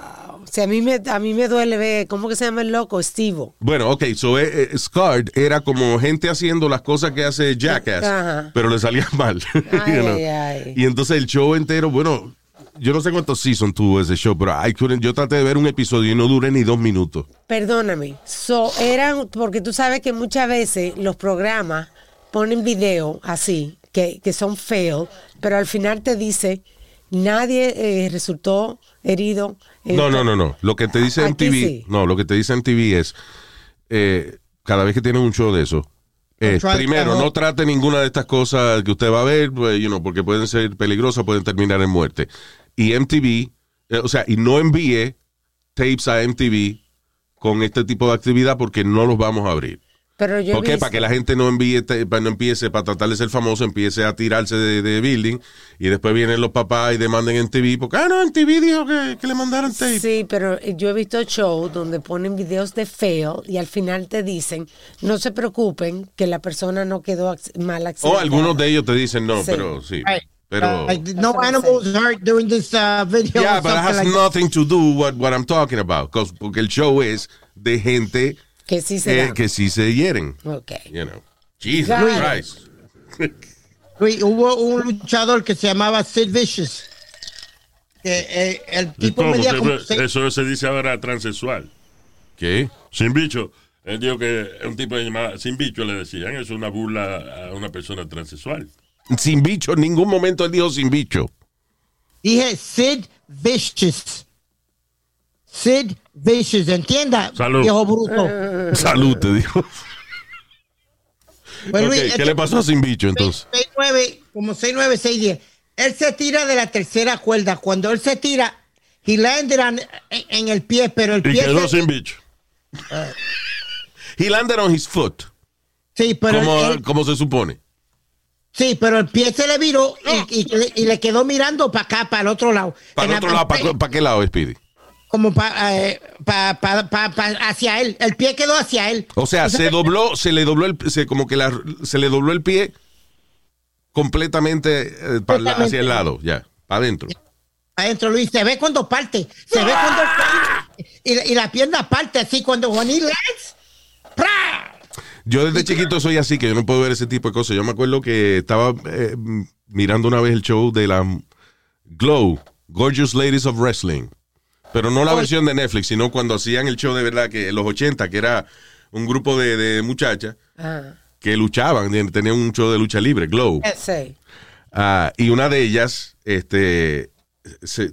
O sea, a mí me, a mí me duele ver, ¿cómo que se llama el loco? Estivo.
Bueno, ok, so eh, eh, Scarred era como gente haciendo las cosas que hace Jackass,
Ajá.
pero le salía [LAUGHS] mal.
Ay,
you know.
ay, ay.
Y entonces el show entero, bueno, yo no sé cuántos seasons tuvo ese show, pero I yo traté de ver un episodio y no duré ni dos minutos.
Perdóname. So, eran, porque tú sabes que muchas veces los programas ponen video así, que, que son fail, pero al final te dice, nadie eh, resultó herido.
No, no, no, no. Lo que te dice MTV,
sí.
no, lo que te dice MTV es, eh, cada vez que tienen un show de eso, es,
try
primero, no trate ninguna de estas cosas que usted va a ver, pues, you know, porque pueden ser peligrosas, pueden terminar en muerte. Y MTV, eh, o sea, y no envíe tapes a MTV con este tipo de actividad porque no los vamos a abrir.
Pero yo he
¿Por qué?
visto-
Para que la gente no envíe, te- para no empiece, para tratar de ser famoso, empiece a tirarse de, de building y después vienen los papás y demanden en TV porque, ah, no, en TV dijo que, que le mandaron tape.
Sí, pero yo he visto shows donde ponen videos de fail y al final te dicen, no se preocupen que la persona no quedó mal
O
accidentada.
algunos de ellos te dicen no,
Sí.
pero sí.
Right.
Pero.
Uh, like, no animals hurt during this uh, video.
yeah, but it has
like that.
nothing to do what, what I'm talking about. porque el show es de gente
Que sí se
eh, que sí se hieren.
Ok.
You know. Jesus. Christ.
Luis, hubo un luchador que se llamaba Sid Vicious. Que eh, el
¿Y
tipo
cómo?
medía como
Eso se dice ahora transexual.
¿Qué?
Sin bicho. Él dijo que un tipo que llamaba sin bicho le decían. Es una burla a una persona transexual.
Sin bicho, en ningún momento él dijo sin bicho.
Dije Sid Vicious. Sid Vicious, entienda,
Salud.
viejo bruto.
Salud, te dijo.
Pues,
Ok,
Luis,
¿Qué
este-
le pasó a sin bicho entonces?
6'9", como 6'9", 6'10". Él se tira de la tercera cuerda. Cuando él se tira, he landed on- en, en el pie, pero el
Y
pie...
quedó
se-
sin bicho.
He landed on his foot,
sí, pero
como,
él-
como se supone.
sí, pero el pie se le viró y, y- y le quedó mirando para acá, para el otro lado.
¿Para el
la-
otro lado? ¿Para, para qué lado, Speedy?
Como para hacia él. El pie quedó hacia él.
O sea, se dobló, se le dobló el, se, como que la- se le dobló el pie completamente eh, la- hacia el lado, ya, para adentro.
Adentro, Luis, se ve cuando parte. Se ve cuando él cae. y, la- y la pierna parte así cuando Juan y lands. ¡pra!
Yo desde chiquito soy así, que yo no puedo ver ese tipo de cosas. Yo me acuerdo que estaba eh, mirando una vez el show de la Glow, Gorgeous Ladies of Wrestling. Pero no la versión de Netflix, sino cuando hacían el show de verdad, que en los 80, que era un grupo de, de muchachas
Ah,
que luchaban, tenían un show de lucha libre, Glow.
sí.
Ah, y una de ellas, este, se-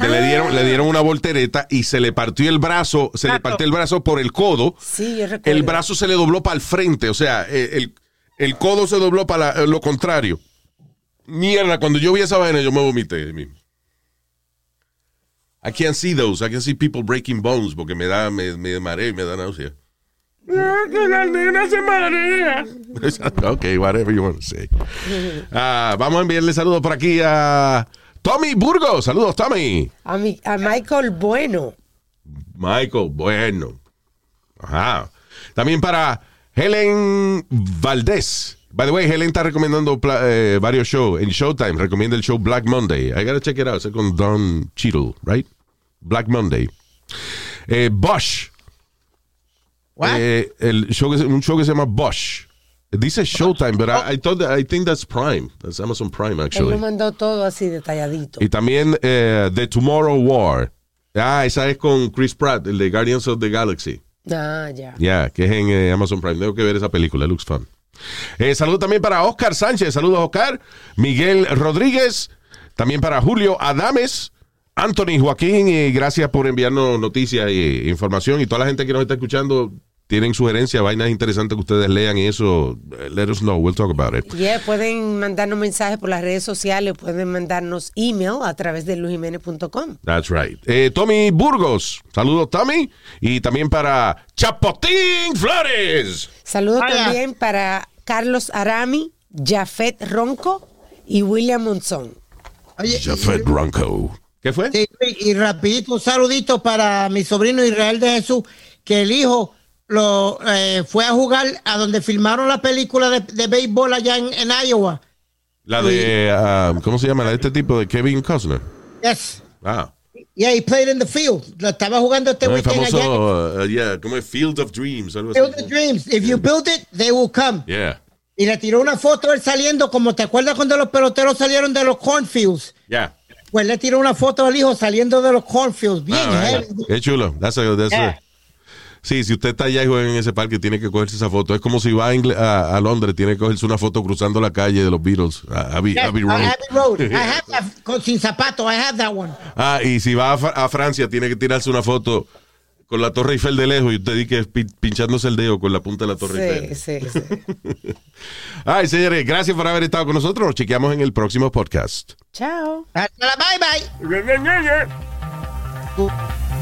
le, dieron, le dieron una voltereta y se le partió el brazo, se le partió el brazo por el codo.
Sí, yo recuerdo.
El brazo se le dobló para el frente, o sea, eh, el, el codo se dobló para la- lo contrario. Mierda, cuando yo vi esa vaina, yo me vomité. I can't see those. I can see people breaking bones porque me da, me, me mareo y me da náusea. Ok, whatever you want to say. Ah, vamos a enviarle saludos por aquí a Tommy Burgos. Saludos, Tommy.
A, mi, a Michael Bueno.
Michael, bueno. Ajá. También para Helen Valdés. By the way, Helen está recomendando eh, varios shows. En Showtime recomienda el show Black Monday. I gotta check it out. Es con Don Cheadle, right? Black Monday. Eh, Bosch.
What?
Eh, el show que un show que se llama Bosch. Dice Showtime, but I, I thought that- I think that's Prime. That's Amazon Prime,
Él
actually.
lo mandó todo así detalladito.
Y también eh, The Tomorrow War. Ah, esa es con Chris Pratt, el de Guardians of the Galaxy.
Ah, ya.
Ya, que es en Amazon Prime. Tengo que ver esa película, looks fun. Eh, saludo también para Oscar Sánchez. Saludos, Oscar. Miguel Rodríguez. También para Julio Adames. Anthony Joaquín. Y gracias por enviarnos noticias e información. Y toda la gente que nos está escuchando tienen sugerencias, vainas interesantes que ustedes lean y eso. eh, Let us know. We'll talk about it.
Yeah, pueden mandarnos mensajes por las redes sociales, pueden mandarnos email a través de lujimenez.com.
That's right. Eh, Tommy Burgos. Saludos, Tommy. Y también para Chapotín Flores.
Saludos también para Carlos Arami, Jafet Ronco y William Monzón.
Oye,
Jafet Bronco. ¿Qué fue?
Sí, y rapidito, un saludito para mi sobrino Israel de Jesús, que el hijo lo eh, fue a jugar a donde filmaron la película de, de béisbol allá en, en Iowa.
La de, ah, ¿cómo se llama? La de este tipo de Kevin Costner.
Yes.
Ah,
Yeah, he played in the field. Lo estaba jugando este
el
weekend allá.
famoso, uh, yeah, como es Field of Dreams. Algo así.
Build the dreams. If you build it, they will come.
Yeah,
Y le tiró una foto él saliendo, como te acuerdas cuando los peloteros salieron de los cornfields.
yeah.
Pues le tiró una foto al hijo saliendo de los cornfields. Bien,
Ah, right. Qué chulo. That's a- that's a-
Yeah.
Sí, si usted está allá y juega en ese parque, tiene que cogerse esa foto. Es como si va a, Ingle- a- a Londres, tiene que cogerse una foto cruzando la calle de los Beatles, a Abbey,
Yes,
Abbey Road.
Abbey Road. I have [LAUGHS] that con, sin zapato. I have that one.
Ah, y si va a, Fra- a Francia, tiene que tirarse una foto con la Torre Eiffel de lejos y usted dice que pi- pinchándose el dedo con la punta de la Torre
Sí,
Eiffel.
sí, sí. [LAUGHS]
Ay, señores, gracias por haber estado con nosotros. Nos chequeamos en el próximo podcast.
Chao.
Hasta la bye bye.